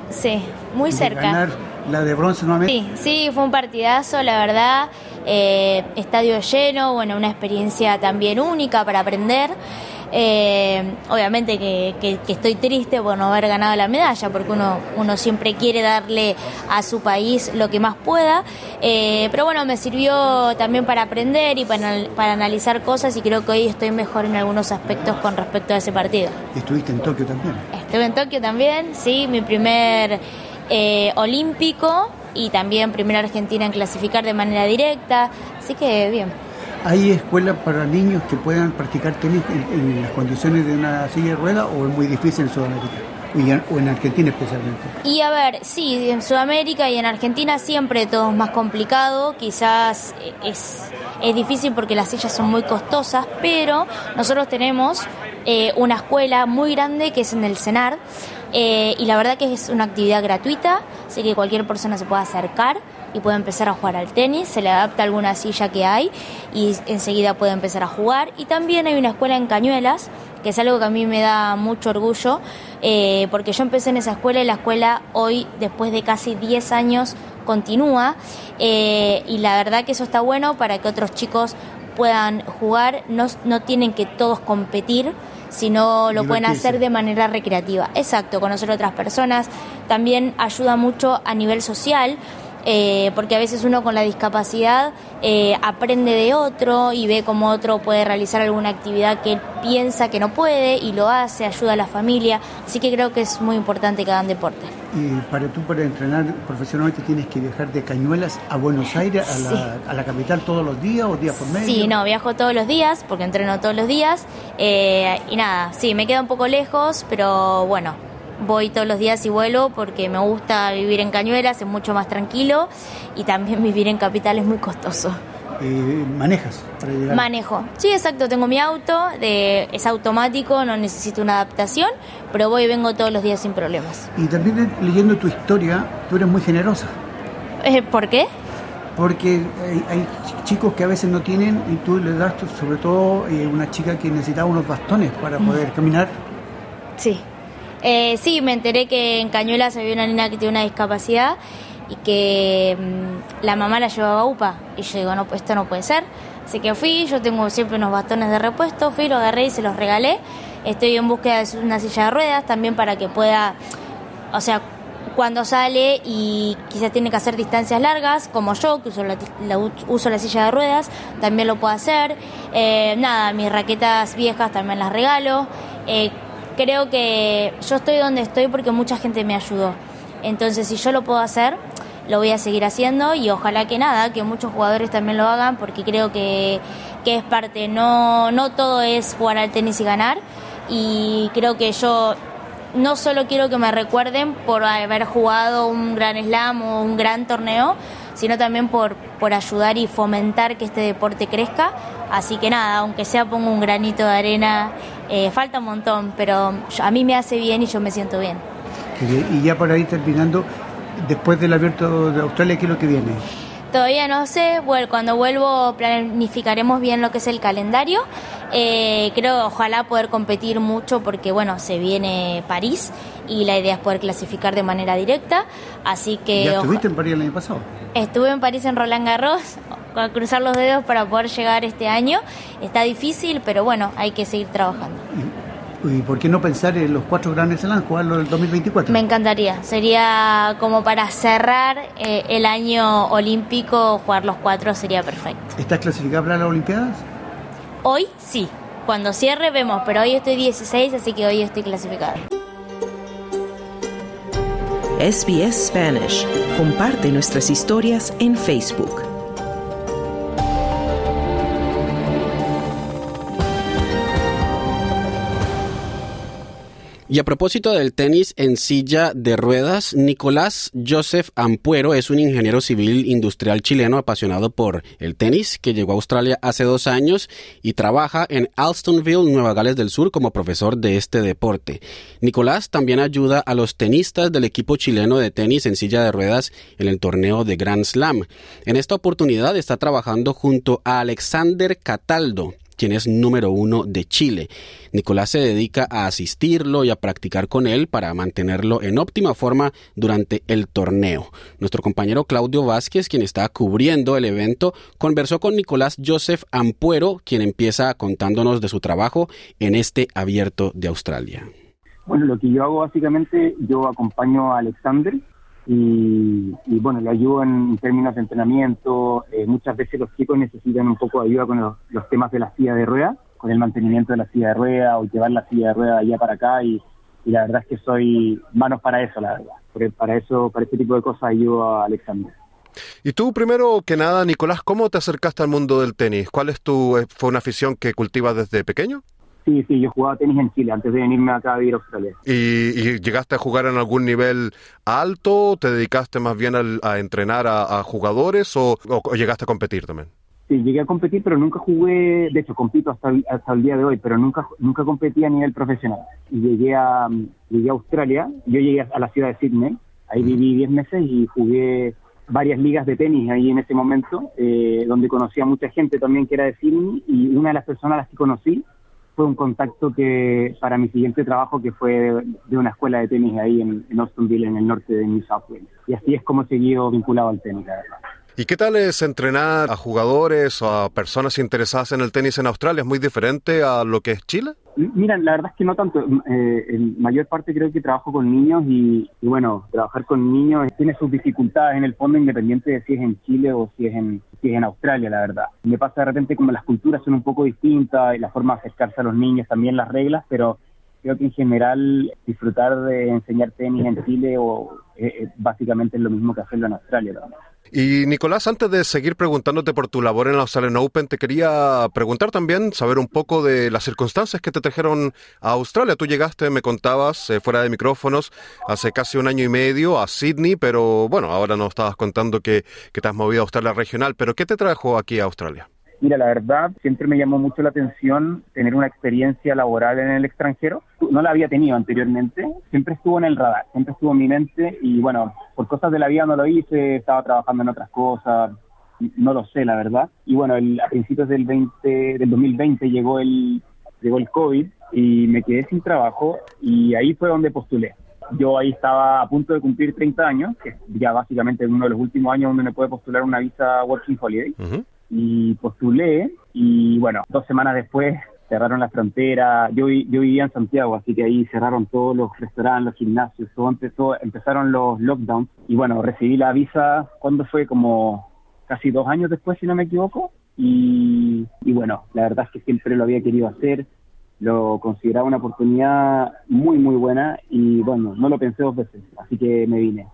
N: Sí, muy cerca.
M: ganar la de bronce nuevamente?
N: Sí, sí, fue un partidazo, la verdad. Eh, estadio lleno, bueno, una experiencia también única para aprender. Eh, obviamente que, estoy triste por no haber ganado la medalla, porque uno, uno siempre quiere darle a su país lo que más pueda, eh, pero bueno, me sirvió también para aprender y para, para, analizar cosas y creo que hoy estoy mejor en algunos aspectos con respecto a ese partido.
M: ¿Estuviste en Tokio también?
N: Estuve en Tokio también, sí, mi primer eh, olímpico y también primera Argentina en clasificar de manera directa, así que bien.
M: ¿Hay escuelas para niños que puedan practicar tenis en, las condiciones de una silla de ruedas o es muy difícil en Sudamérica? o en Argentina especialmente.
N: Y a ver, sí, en Sudamérica y en Argentina siempre todo es más complicado, quizás es, es difícil porque las sillas son muy costosas, pero nosotros tenemos eh, una escuela muy grande que es en el CENAR eh, y la verdad que es una actividad gratuita, así que cualquier persona se puede acercar y puede empezar a jugar al tenis, se le adapta alguna silla que hay y enseguida puede empezar a jugar. Y también hay una escuela en Cañuelas, que es algo que a mí me da mucho orgullo, eh, porque yo empecé en esa escuela y la escuela hoy, después de casi 10 años, continúa eh, y la verdad que eso está bueno para que otros chicos puedan jugar, no, no tienen que todos competir, sino lo pueden hacer de manera recreativa. Exacto, conocer a otras personas. También ayuda mucho a nivel social eh, porque a veces uno con la discapacidad eh, aprende de otro y ve cómo otro puede realizar alguna actividad que él piensa que no puede y lo hace, ayuda a la familia, así que creo que es muy importante que hagan deporte.
M: Y para tú, para entrenar profesionalmente, tienes que viajar de Cañuelas a Buenos Aires, a, la, capital todos los días o días por medio.
N: Sí, no, viajo todos los días porque entreno todos los días eh, y nada, sí, me queda un poco lejos, pero bueno, voy todos los días y vuelo porque me gusta vivir en Cañuelas, es mucho más tranquilo y también vivir en capital es muy costoso.
M: Eh, ¿Manejas para llegar?
N: Manejo. Sí, exacto. Tengo mi auto, de, es automático, no necesito una adaptación, pero voy y vengo todos los días sin problemas.
M: Y también leyendo tu historia, tú eres muy generosa.
N: Eh, ¿Por qué?
M: Porque hay, chicos que a veces no tienen y tú le das, sobre todo eh, una chica que necesitaba unos bastones para mm. poder caminar.
N: Sí. Eh, sí, me enteré que en Cañuelas había una niña que tiene una discapacidad y que mm, la mamá la llevaba UPA. Y yo digo, no, esto no puede ser. Así que fui, yo tengo siempre unos bastones de repuesto, fui, lo agarré y se los regalé. Estoy en búsqueda de una silla de ruedas también para que pueda, o sea, cuando sale y quizás tiene que hacer distancias largas, como yo, que uso la, uso la silla de ruedas, también lo puedo hacer. Eh, nada, mis raquetas viejas también las regalo. Eh, creo que yo estoy donde estoy porque mucha gente me ayudó. Entonces, si yo lo puedo hacer, lo voy a seguir haciendo y ojalá que nada, que muchos jugadores también lo hagan porque creo que, que es parte, no, no todo es jugar al tenis y ganar y creo que yo no solo quiero que me recuerden por haber jugado un gran slam o un gran torneo, sino también por, por ayudar y fomentar que este deporte crezca. Así que nada, aunque sea pongo un granito de arena, eh, falta un montón, pero a mí me hace bien y yo me siento bien.
M: Y ya por ahí terminando, después del abierto de Australia, ¿qué es lo que viene?
N: Todavía no sé, cuando vuelvo planificaremos bien lo que es el calendario. Eh, creo ojalá poder competir mucho porque bueno, se viene París y la idea es poder clasificar de manera directa. Así que.
M: ¿Ya estuviste en París el año pasado?
N: Estuve en París en Roland Garros, a cruzar los dedos para poder llegar este año. Está difícil, pero bueno, hay que seguir trabajando.
M: ¿Y por qué no pensar en los cuatro grandes Slam, jugarlo en el 2024?
N: Me encantaría. Sería como para cerrar eh, el año olímpico, jugar los cuatro sería perfecto.
M: ¿Estás clasificada para las Olimpiadas?
N: Hoy sí. Cuando cierre vemos, pero hoy estoy 16, así que hoy estoy clasificada.
E: SBS Spanish. Comparte nuestras historias en Facebook.
A: Y a propósito del tenis en silla de ruedas, Nicolás Joseph Ampuero es un ingeniero civil industrial chileno apasionado por el tenis que llegó a Australia hace dos años y trabaja en Alstonville, Nueva Gales del Sur, como profesor de este deporte. Nicolás también ayuda a los tenistas del equipo chileno de tenis en silla de ruedas en el torneo de Grand Slam. En esta oportunidad está trabajando junto a Alexander Cataldo, quien es número uno de Chile. Nicolás se dedica a asistirlo y a practicar con él para mantenerlo en óptima forma durante el torneo. Nuestro compañero Claudio Vázquez, quien está cubriendo el evento, conversó con Nicolás Joseph Ampuero, quien empieza contándonos de su trabajo en este abierto de Australia.
O: Bueno, lo que yo hago básicamente, yo acompaño a Alexander, y, bueno, le ayudo en términos de entrenamiento. Eh, muchas veces los chicos necesitan un poco de ayuda con los, temas de la silla de rueda, con el mantenimiento de la silla de rueda o llevar la silla de rueda de allá para acá y, y la verdad es que soy manos para eso, la verdad. Para eso, para este tipo de cosas ayudo a Alexander.
B: Y tú, primero que nada, Nicolás, ¿cómo te acercaste al mundo del tenis? ¿Cuál es tu, eh, fue una afición que cultivas desde pequeño?
O: Sí, sí, yo jugaba tenis en Chile antes de venirme acá a vivir a Australia.
B: ¿Y, y llegaste a jugar en algún nivel alto? ¿Te dedicaste más bien al- a, entrenar a, a jugadores o, o llegaste a competir también?
O: Sí, llegué a competir, pero nunca jugué, de hecho compito hasta, el- hasta el día de hoy, pero nunca nunca competí a nivel profesional. Y llegué a, llegué a Australia, yo llegué a la ciudad de Sydney, ahí viví 10 meses y jugué varias ligas de tenis ahí en ese momento, eh, donde conocí a mucha gente también que era de Sydney y una de las personas a las que conocí fue un contacto que para mi siguiente trabajo que fue de, una escuela de tenis ahí en, en Austinville, en el norte de New South Wales. Y así es como he seguido vinculado al tenis, la verdad.
B: ¿Y qué tal es entrenar a jugadores o a personas interesadas en el tenis en Australia? ¿Es muy diferente a lo que es Chile?
O: Mira, la verdad es que no tanto. Eh, en mayor parte creo que trabajo con niños y, y, bueno, trabajar con niños tiene sus dificultades en el fondo, independiente de si es en Chile o si es en, si es en Australia, la verdad. Me pasa de repente como las culturas son un poco distintas y la forma de acercarse a los niños, también las reglas, pero creo que en general disfrutar de enseñar tenis en Chile o eh, eh, básicamente es lo mismo que hacerlo en Australia. ¿verdad?
B: Y Nicolás, antes de seguir preguntándote por tu labor en la Australian Open, te quería preguntar también, saber un poco de las circunstancias que te trajeron a Australia. Tú llegaste, me contabas, eh, fuera de micrófonos, hace casi un año y medio a Sydney, pero bueno, ahora nos estabas contando que, que te has movido a Australia regional, pero ¿qué te trajo aquí a Australia?
O: Mira, la verdad, siempre me llamó mucho la atención tener una experiencia laboral en el extranjero. No la había tenido anteriormente, siempre estuvo en el radar, siempre estuvo en mi mente y bueno, por cosas de la vida no lo hice, estaba trabajando en otras cosas, no lo sé, la verdad. Y bueno, el, a principios del, 20, del 2020 llegó el, llegó el COVID y me quedé sin trabajo y ahí fue donde postulé. Yo ahí estaba a punto de cumplir 30 años, que es ya básicamente uno de los últimos años donde me puede postular una visa Working Holiday. Uh y postulé y bueno, dos semanas después cerraron la frontera, yo, yo vivía en Santiago, así que ahí cerraron todos los restaurantes, los gimnasios, todo empezó, empezaron los lockdowns. Y bueno, recibí la visa cuando fue como casi dos años después, si no me equivoco, y, y bueno, la verdad es que siempre lo había querido hacer, lo consideraba una oportunidad muy, muy buena y bueno, no lo pensé dos veces, así que me vine.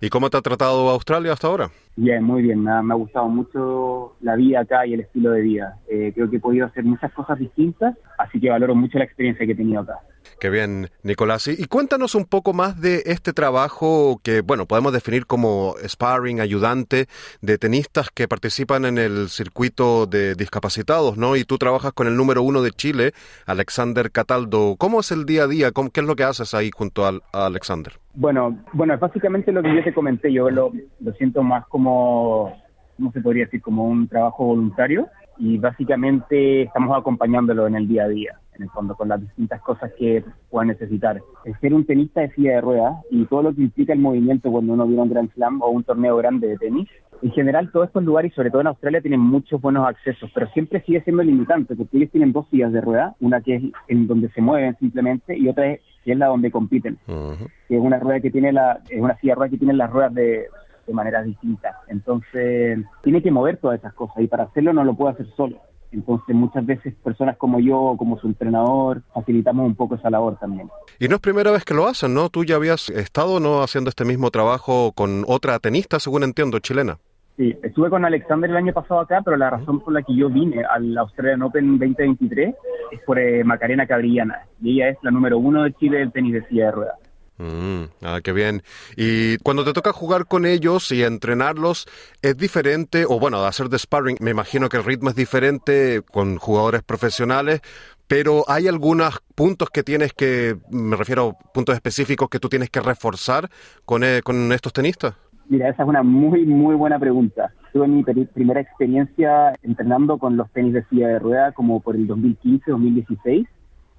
B: ¿Y cómo te ha tratado Australia hasta ahora?
O: Bien, muy bien. Me ha, me ha, gustado mucho la vida acá y el estilo de vida. Eh, creo que he podido hacer muchas cosas distintas, así que valoro mucho la experiencia que he tenido acá.
B: Qué bien, Nicolás. Y, cuéntanos un poco más de este trabajo que, bueno, podemos definir como sparring, ayudante de tenistas que participan en el circuito de discapacitados, ¿no? Y tú trabajas con el número uno de Chile, Alexander Cataldo. ¿Cómo es el día a día? ¿Cómo, ¿Qué es lo que haces ahí junto a, Alexander?
O: Bueno, bueno, es básicamente lo que yo te comenté. Yo lo, lo siento más como, ¿cómo se podría decir? Como un trabajo voluntario y básicamente estamos acompañándolo en el día a día, en el fondo, con las distintas cosas que pueda necesitar. El ser un tenista de silla de ruedas y todo lo que implica el movimiento cuando uno viene a un Grand Slam o un torneo grande de tenis, en general todos estos lugares, y sobre todo en Australia, tienen muchos buenos accesos, pero siempre sigue siendo limitante, porque ellos tienen dos sillas de ruedas, una que es en donde se mueven simplemente y otra es que es la donde compiten, uh -huh. que es una rueda que tiene la, es una silla de ruedas que tiene las ruedas de, de maneras distintas. Entonces, tiene que mover todas esas cosas y para hacerlo no lo puede hacer solo. Entonces, muchas veces personas como yo, como su entrenador, facilitamos un poco esa labor también.
B: Y no es primera vez que lo hacen, ¿no? Tú ya habías estado no haciendo este mismo trabajo con otra tenista, según entiendo, chilena.
O: Sí, estuve con Alexander el año pasado acá, pero la razón por la que yo vine al Australian Open 2023 es por eh, Macarena Cabrillana. Y ella es la número uno de Chile del tenis de silla de ruedas.
B: Mm, ah, qué bien. Y cuando te toca jugar con ellos y entrenarlos, ¿es diferente? O bueno, hacer de sparring, me imagino que el ritmo es diferente con jugadores profesionales, pero ¿hay algunos puntos que tienes que, me refiero a puntos específicos que tú tienes que reforzar con, eh, con estos tenistas?
O: Mira, esa es una muy, muy buena pregunta. Tuve mi primera experiencia entrenando con los tenis de silla de rueda como por el 2015-2016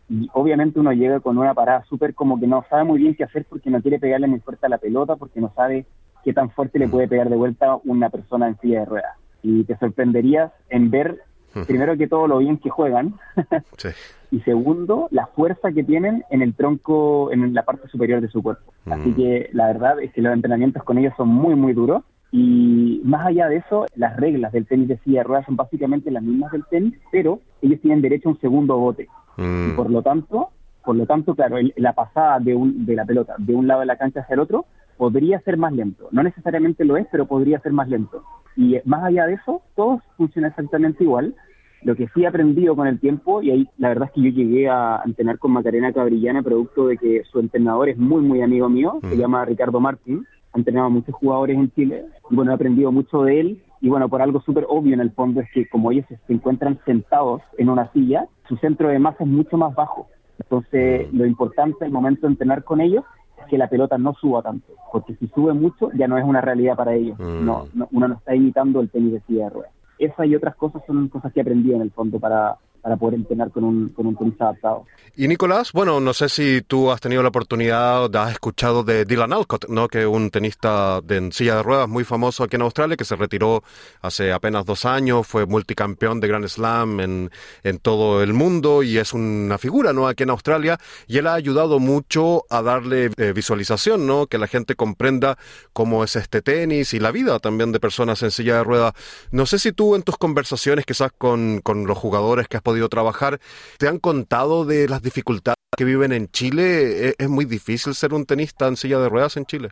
O: y obviamente uno llega con una parada súper como que no sabe muy bien qué hacer porque no quiere pegarle muy fuerte a la pelota, porque no sabe qué tan fuerte le puede pegar de vuelta una persona en silla de ruedas. Y te sorprenderías en ver, primero que todo, lo bien que juegan,
B: sí.
O: y segundo, la fuerza que tienen en el tronco, en la parte superior de su cuerpo. Mm. Así que la verdad es que los entrenamientos con ellos son muy, muy duros. Y más allá de eso, las reglas del tenis de silla de ruedas son básicamente las mismas del tenis, pero ellos tienen derecho a un segundo bote. Mm. Y por lo tanto, Por lo tanto, claro, la pasada de, un, de la pelota de un lado de la cancha hacia el otro podría ser más lento. No necesariamente lo es, pero podría ser más lento. Y eh, más allá de eso, todo funciona exactamente igual. Lo que sí he aprendido con el tiempo, y ahí la verdad es que yo llegué a entrenar con Macarena Cabrillana, producto de que su entrenador es muy, muy amigo mío, se llama Ricardo Martín, ha entrenado a muchos jugadores en Chile, y bueno, he aprendido mucho de él, y bueno, por algo súper obvio en el fondo es que como ellos se encuentran sentados en una silla, su centro de masa es mucho más bajo. Entonces, lo importante al momento de entrenar con ellos es que la pelota no suba tanto, porque si sube mucho ya no es una realidad para ellos. No, uno no está imitando el tenis de silla de ruedas. Esa y otras cosas son cosas que aprendí en el fondo para, para poder entrenar con un, con un tenista adaptado.
B: Y Nicolás, bueno, no sé si tú has tenido la oportunidad, has escuchado de Dylan Alcott, ¿no? que es un tenista de en silla de ruedas muy famoso aquí en Australia, que se retiró hace apenas dos años, fue multicampeón de Grand Slam en, en todo el mundo y es una figura ¿no? aquí en Australia y él ha ayudado mucho a darle eh, visualización, ¿no? que la gente comprenda cómo es este tenis y la vida también de personas en silla de ruedas. No sé si tú en tus conversaciones quizás con, con los jugadores que has podido trabajar, ¿te han contado de las dificultades que viven en Chile? ¿Es, muy difícil ser un tenista en silla de ruedas en Chile?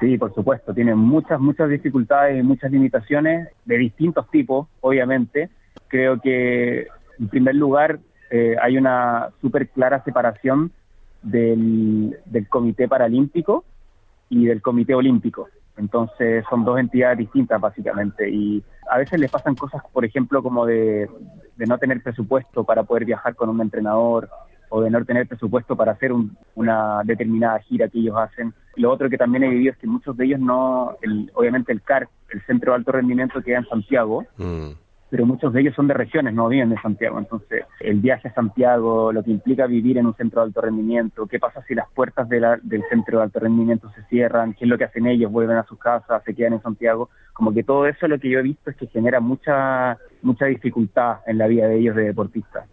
O: Sí, por supuesto, tiene muchas, muchas dificultades y muchas limitaciones de distintos tipos, obviamente. Creo que, en primer lugar, eh, hay una súper clara separación del Comité Paralímpico y del Comité Olímpico. Entonces son dos entidades distintas básicamente. Y a veces les pasan cosas, por ejemplo, como de, no tener presupuesto para poder viajar con un entrenador o de no tener presupuesto para hacer una determinada gira que ellos hacen. Lo otro que también he vivido es que muchos de ellos no, el, obviamente el CAR, el Centro de Alto Rendimiento queda en Santiago, mm pero muchos de ellos son de regiones, no viven de Santiago. Entonces, el viaje a Santiago, lo que implica vivir en un centro de alto rendimiento, qué pasa si las puertas del centro de alto rendimiento se cierran, qué es lo que hacen ellos, vuelven a sus casas, se quedan en Santiago, como que todo eso lo que yo he visto es que genera mucha, mucha dificultad en la vida de ellos de deportistas.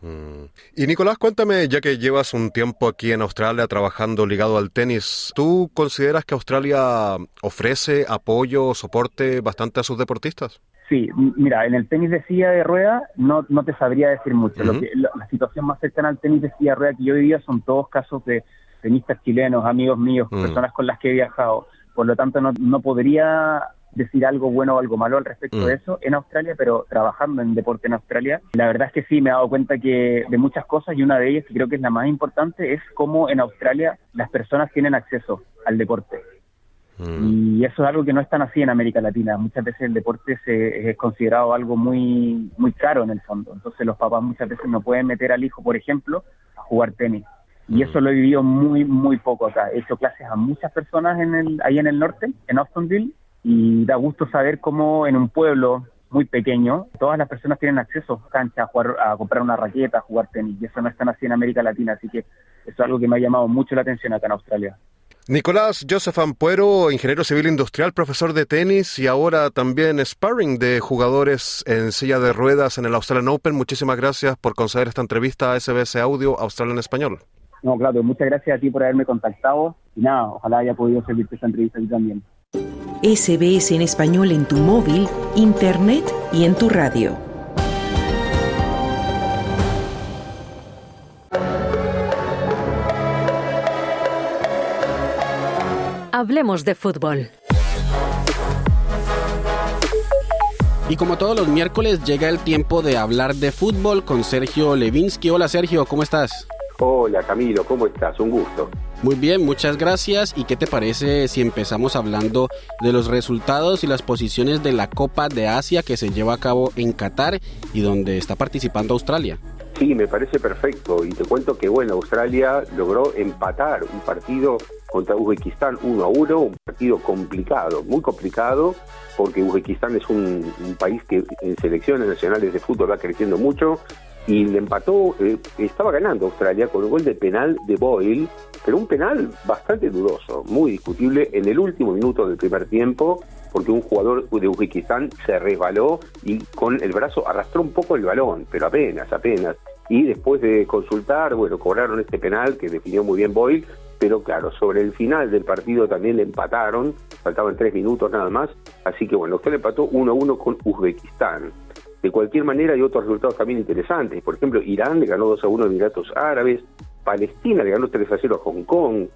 B: Mm. Y Nicolás, cuéntame, ya que llevas un tiempo aquí en Australia trabajando ligado al tenis, ¿tú consideras que Australia ofrece apoyo, soporte bastante a sus deportistas?
O: Sí, mira, en el tenis de silla de rueda no, no te sabría decir mucho. Lo que, la, situación más cercana al tenis de silla de rueda que yo vivía son todos casos de tenistas chilenos, amigos míos, personas con las que he viajado. Por lo tanto, no, no podría decir algo bueno o algo malo al respecto de eso en Australia, pero trabajando en deporte en Australia, la verdad es que sí, me he dado cuenta que de muchas cosas y una de ellas, que creo que es la más importante, es cómo en Australia las personas tienen acceso al deporte. Mm. Y eso es algo que no es tan así en América Latina. Muchas veces el deporte se, es considerado algo muy, muy caro en el fondo. Entonces los papás muchas veces no pueden meter al hijo, por ejemplo, a jugar tenis. Y eso lo he vivido muy, muy poco acá. He hecho clases a muchas personas en el, ahí en el norte, en Austinville, y da gusto saber cómo en un pueblo muy pequeño todas las personas tienen acceso a cancha, a, jugar, a comprar una raqueta, a jugar tenis. Y eso no es tan así en América Latina. Así que eso es algo que me ha llamado mucho la atención acá en Australia.
B: Nicolás Joseph Ampuero, ingeniero civil industrial, profesor de tenis y ahora también sparring de jugadores en silla de ruedas en el Australian Open. Muchísimas gracias por conceder esta entrevista a SBS Audio Australia en Español.
O: No, claro, muchas gracias a ti por haberme contactado y nada, ojalá haya podido servirte esta entrevista a también.
E: SBS en español en tu móvil, internet y en tu radio.
P: Hablemos de fútbol.
A: Y como todos los miércoles llega el tiempo de hablar de fútbol con Sergio Levinsky. Hola Sergio, ¿cómo estás?
Q: Hola Camilo, ¿cómo estás? Un gusto.
A: Muy bien, muchas gracias. ¿Y qué te parece si empezamos hablando de los resultados y las posiciones de la Copa de Asia que se lleva a cabo en Qatar y donde está participando Australia?
Q: Sí, me parece perfecto. Y te cuento que, bueno, Australia logró empatar un partido contra Uzbekistán 1 a 1, un partido complicado, muy complicado, porque Uzbekistán es un, país que en selecciones nacionales de fútbol va creciendo mucho y le empató, eh, estaba ganando Australia con un gol de penal de Boyle, pero un penal bastante dudoso, muy discutible en el último minuto del primer tiempo, porque un jugador de Uzbekistán se resbaló y con el brazo arrastró un poco el balón, pero apenas, apenas. Y después de consultar, bueno, cobraron este penal que definió muy bien Boyle, pero claro, sobre el final del partido también le empataron, faltaban tres minutos nada más, así que bueno, usted empató 1-1 con Uzbekistán. De cualquier manera hay otros resultados también interesantes, por ejemplo, Irán le ganó 2-1 a Emiratos Árabes, Palestina le ganó 3 a 0 a Hong Kong,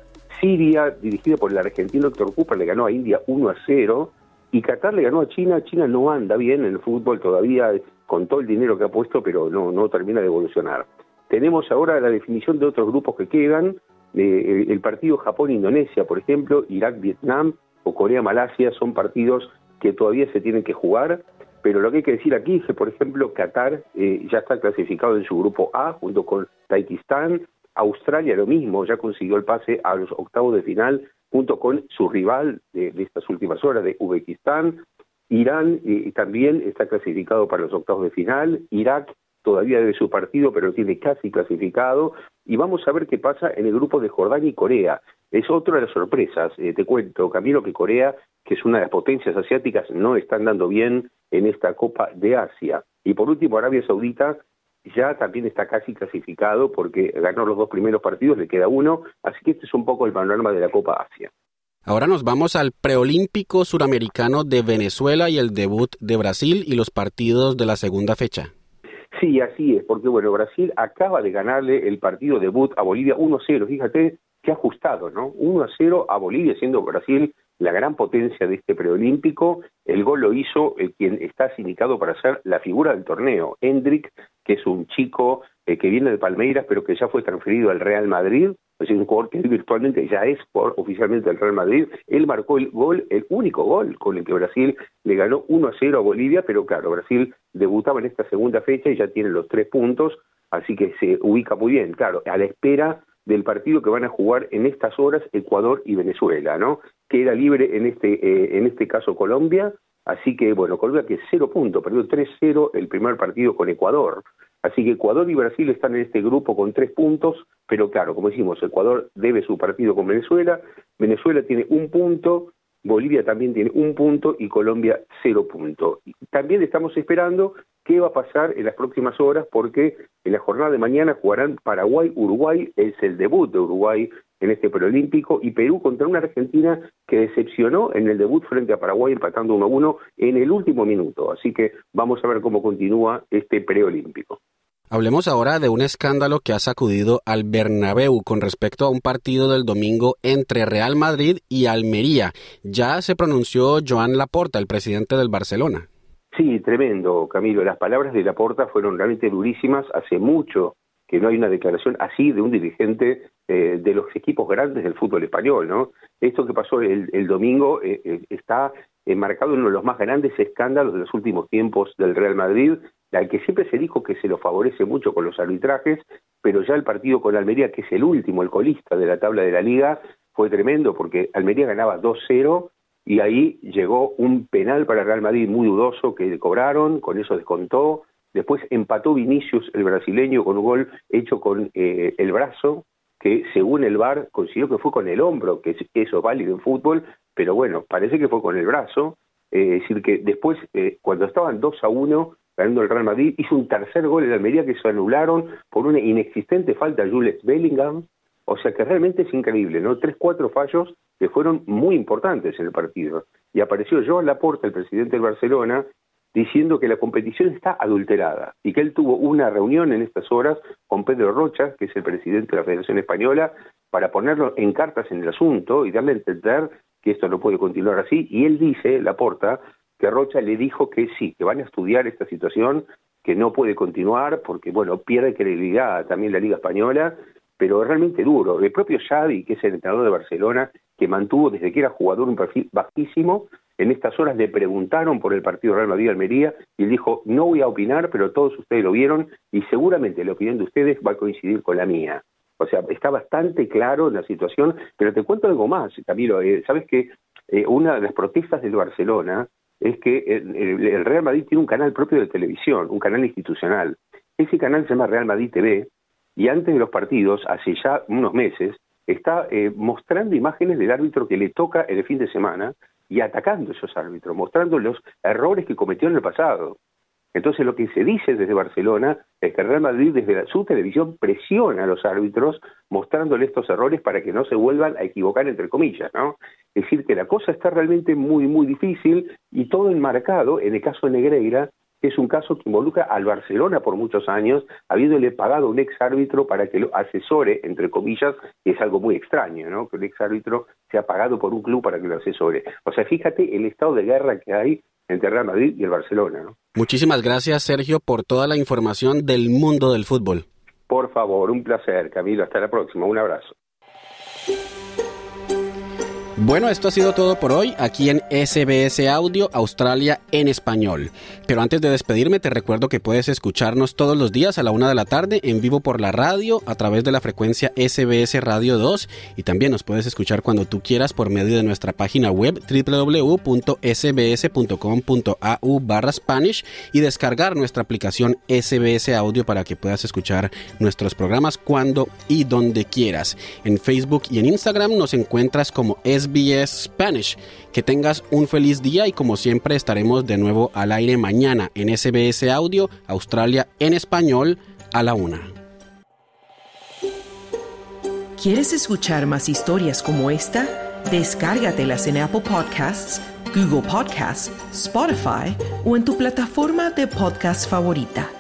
Q: Siria, dirigida por el argentino Héctor Cooper, le ganó a India 1 a 0, y Qatar le ganó a China. China no anda bien en el fútbol todavía, con todo el dinero que ha puesto, pero no, no termina de evolucionar. Tenemos ahora la definición de otros grupos que quedan, eh, el partido Japón-Indonesia, por ejemplo, Irak-Vietnam o Corea-Malasia son partidos que todavía se tienen que jugar, pero lo que hay que decir aquí es que, por ejemplo, Qatar eh, ya está clasificado en su grupo A junto con Taikistán, Australia lo mismo, ya consiguió el pase a los octavos de final junto con su rival de, estas últimas horas, de Uzbekistán. Irán eh, también está clasificado para los octavos de final. Irak todavía debe su partido, pero tiene casi clasificado. Y vamos a ver qué pasa en el grupo de Jordania y Corea. Es otra de las sorpresas. Eh, te cuento, Camilo, que Corea, que es una de las potencias asiáticas, no está andando bien en esta Copa de Asia. Y por último, Arabia Saudita ya también está casi clasificado porque ganó los dos primeros partidos, le queda uno, así que este es un poco el panorama de la Copa Asia.
A: Ahora nos vamos al preolímpico suramericano de Venezuela y el debut de Brasil y los partidos de la segunda fecha.
Q: Sí, así es, porque bueno, Brasil acaba de ganarle el partido debut a Bolivia 1-0, fíjate qué ajustado, ¿no? 1-0 a Bolivia, siendo Brasil la gran potencia de este preolímpico. El gol lo hizo el quien está sindicado para ser la figura del torneo, Hendrik, que es un chico eh, que viene de Palmeiras, pero que ya fue transferido al Real Madrid, es un jugador que virtualmente ya es oficialmente del Real Madrid. Él marcó el gol, el único gol con el que Brasil le ganó 1 a 0 a Bolivia, pero claro, Brasil debutaba en esta segunda fecha y ya tiene los tres puntos, así que se ubica muy bien, claro, a la espera del partido que van a jugar en estas horas Ecuador y Venezuela, ¿no? Queda libre en este, eh, en este caso Colombia, así que bueno, Colombia que cero puntos, perdió 3-0 el primer partido con Ecuador. Así que Ecuador y Brasil están en este grupo con tres puntos, pero claro, como decimos, Ecuador debe su partido con Venezuela, Venezuela tiene un punto, Bolivia también tiene un punto y Colombia cero punto. También estamos esperando qué va a pasar en las próximas horas porque en la jornada de mañana jugarán Paraguay, Uruguay, es el debut de Uruguay en este preolímpico y Perú contra una Argentina que decepcionó en el debut frente a Paraguay empatando 1 a 1 en el último minuto. Así que vamos a ver cómo continúa este preolímpico.
A: Hablemos ahora de un escándalo que ha sacudido al Bernabéu con respecto a un partido del domingo entre Real Madrid y Almería. Ya se pronunció Joan Laporta, el presidente del Barcelona.
Q: Sí, tremendo, Camilo. Las palabras de Laporta fueron realmente durísimas. Hace mucho que no hay una declaración así de un dirigente eh, de los equipos grandes del fútbol español, ¿no? Esto que pasó el, domingo eh, eh, está marcado en uno de los más grandes escándalos de los últimos tiempos del Real Madrid, al que siempre se dijo que se lo favorece mucho con los arbitrajes, pero ya el partido con Almería, que es el último, el colista de la tabla de la liga, fue tremendo porque Almería ganaba 2-0 y ahí llegó un penal para Real Madrid muy dudoso que cobraron, con eso descontó. Después empató Vinicius, el brasileño, con un gol hecho con eh, el brazo, que según el VAR consiguió que fue con el hombro, que eso es válido en fútbol, pero bueno, parece que fue con el brazo. Es decir, que después, eh, cuando estaban 2 a 1, ganando el Real Madrid, hizo un tercer gol en Almería que se anularon por una inexistente falta a Jules Bellingham. O sea que realmente es increíble, ¿no? Tres, cuatro fallos que fueron muy importantes en el partido. Y apareció Joan Laporta, el presidente del Barcelona, diciendo que la competición está adulterada y que él tuvo una reunión en estas horas con Pedro Rocha, que es el presidente de la Federación Española, para ponerlo en cartas en el asunto y darle a entender que esto no puede continuar así. Y él dice, Laporta, que Rocha le dijo que sí, que van a estudiar esta situación, que no puede continuar porque, bueno, pierde credibilidad también la Liga Española, pero es realmente duro. El propio Xavi, que es el entrenador de Barcelona, que mantuvo desde que era jugador un perfil bajísimo, en estas horas le preguntaron por el partido Real Madrid-Almería y él dijo, no voy a opinar, pero todos ustedes lo vieron y seguramente la opinión de ustedes va a coincidir con la mía. O sea, está bastante claro la situación, pero te cuento algo más, Camilo. Eh, Sabes que eh, una de las protestas del Barcelona es que el, Real Madrid tiene un canal propio de televisión, un canal institucional. Ese canal se llama Real Madrid TV y antes de los partidos, hace ya unos meses, está eh, mostrando imágenes del árbitro que le toca el fin de semana y atacando a esos árbitros, mostrando los errores que cometió en el pasado. Entonces lo que se dice desde Barcelona es que Real Madrid desde su televisión presiona a los árbitros mostrándole estos errores para que no se vuelvan a equivocar entre comillas, ¿no? Es decir, que la cosa está realmente muy, muy difícil y todo enmarcado, en el caso de Negreira, que es un caso que involucra al Barcelona por muchos años, habiéndole pagado a un ex árbitro para que lo asesore, entre comillas, y es algo muy extraño, ¿no? Que un ex árbitro sea pagado por un club para que lo asesore. O sea, fíjate el estado de guerra que hay entre Real Madrid y el Barcelona, ¿no?
A: Muchísimas gracias, Sergio, por toda la información del mundo del fútbol.
Q: Por favor, un placer, Camilo. Hasta la próxima. Un abrazo.
A: Bueno, esto ha sido todo por hoy aquí en SBS Audio Australia en español. Pero antes de despedirme te recuerdo que puedes escucharnos todos los días a la una de la tarde en vivo por la radio a través de la frecuencia SBS Radio 2 y también nos puedes escuchar cuando tú quieras por medio de nuestra página web www.sbs.com.au barra Spanish y descargar nuestra aplicación SBS Audio para que puedas escuchar nuestros programas cuando y donde quieras. En Facebook y en Instagram nos encuentras como SBS SBS Spanish. Que tengas un feliz día y como siempre estaremos de nuevo al aire mañana en SBS Audio Australia en español a la una.
E: ¿Quieres escuchar más historias como esta? Descárgatelas en Apple Podcasts, Google Podcasts, Spotify o en tu plataforma de podcast favorita.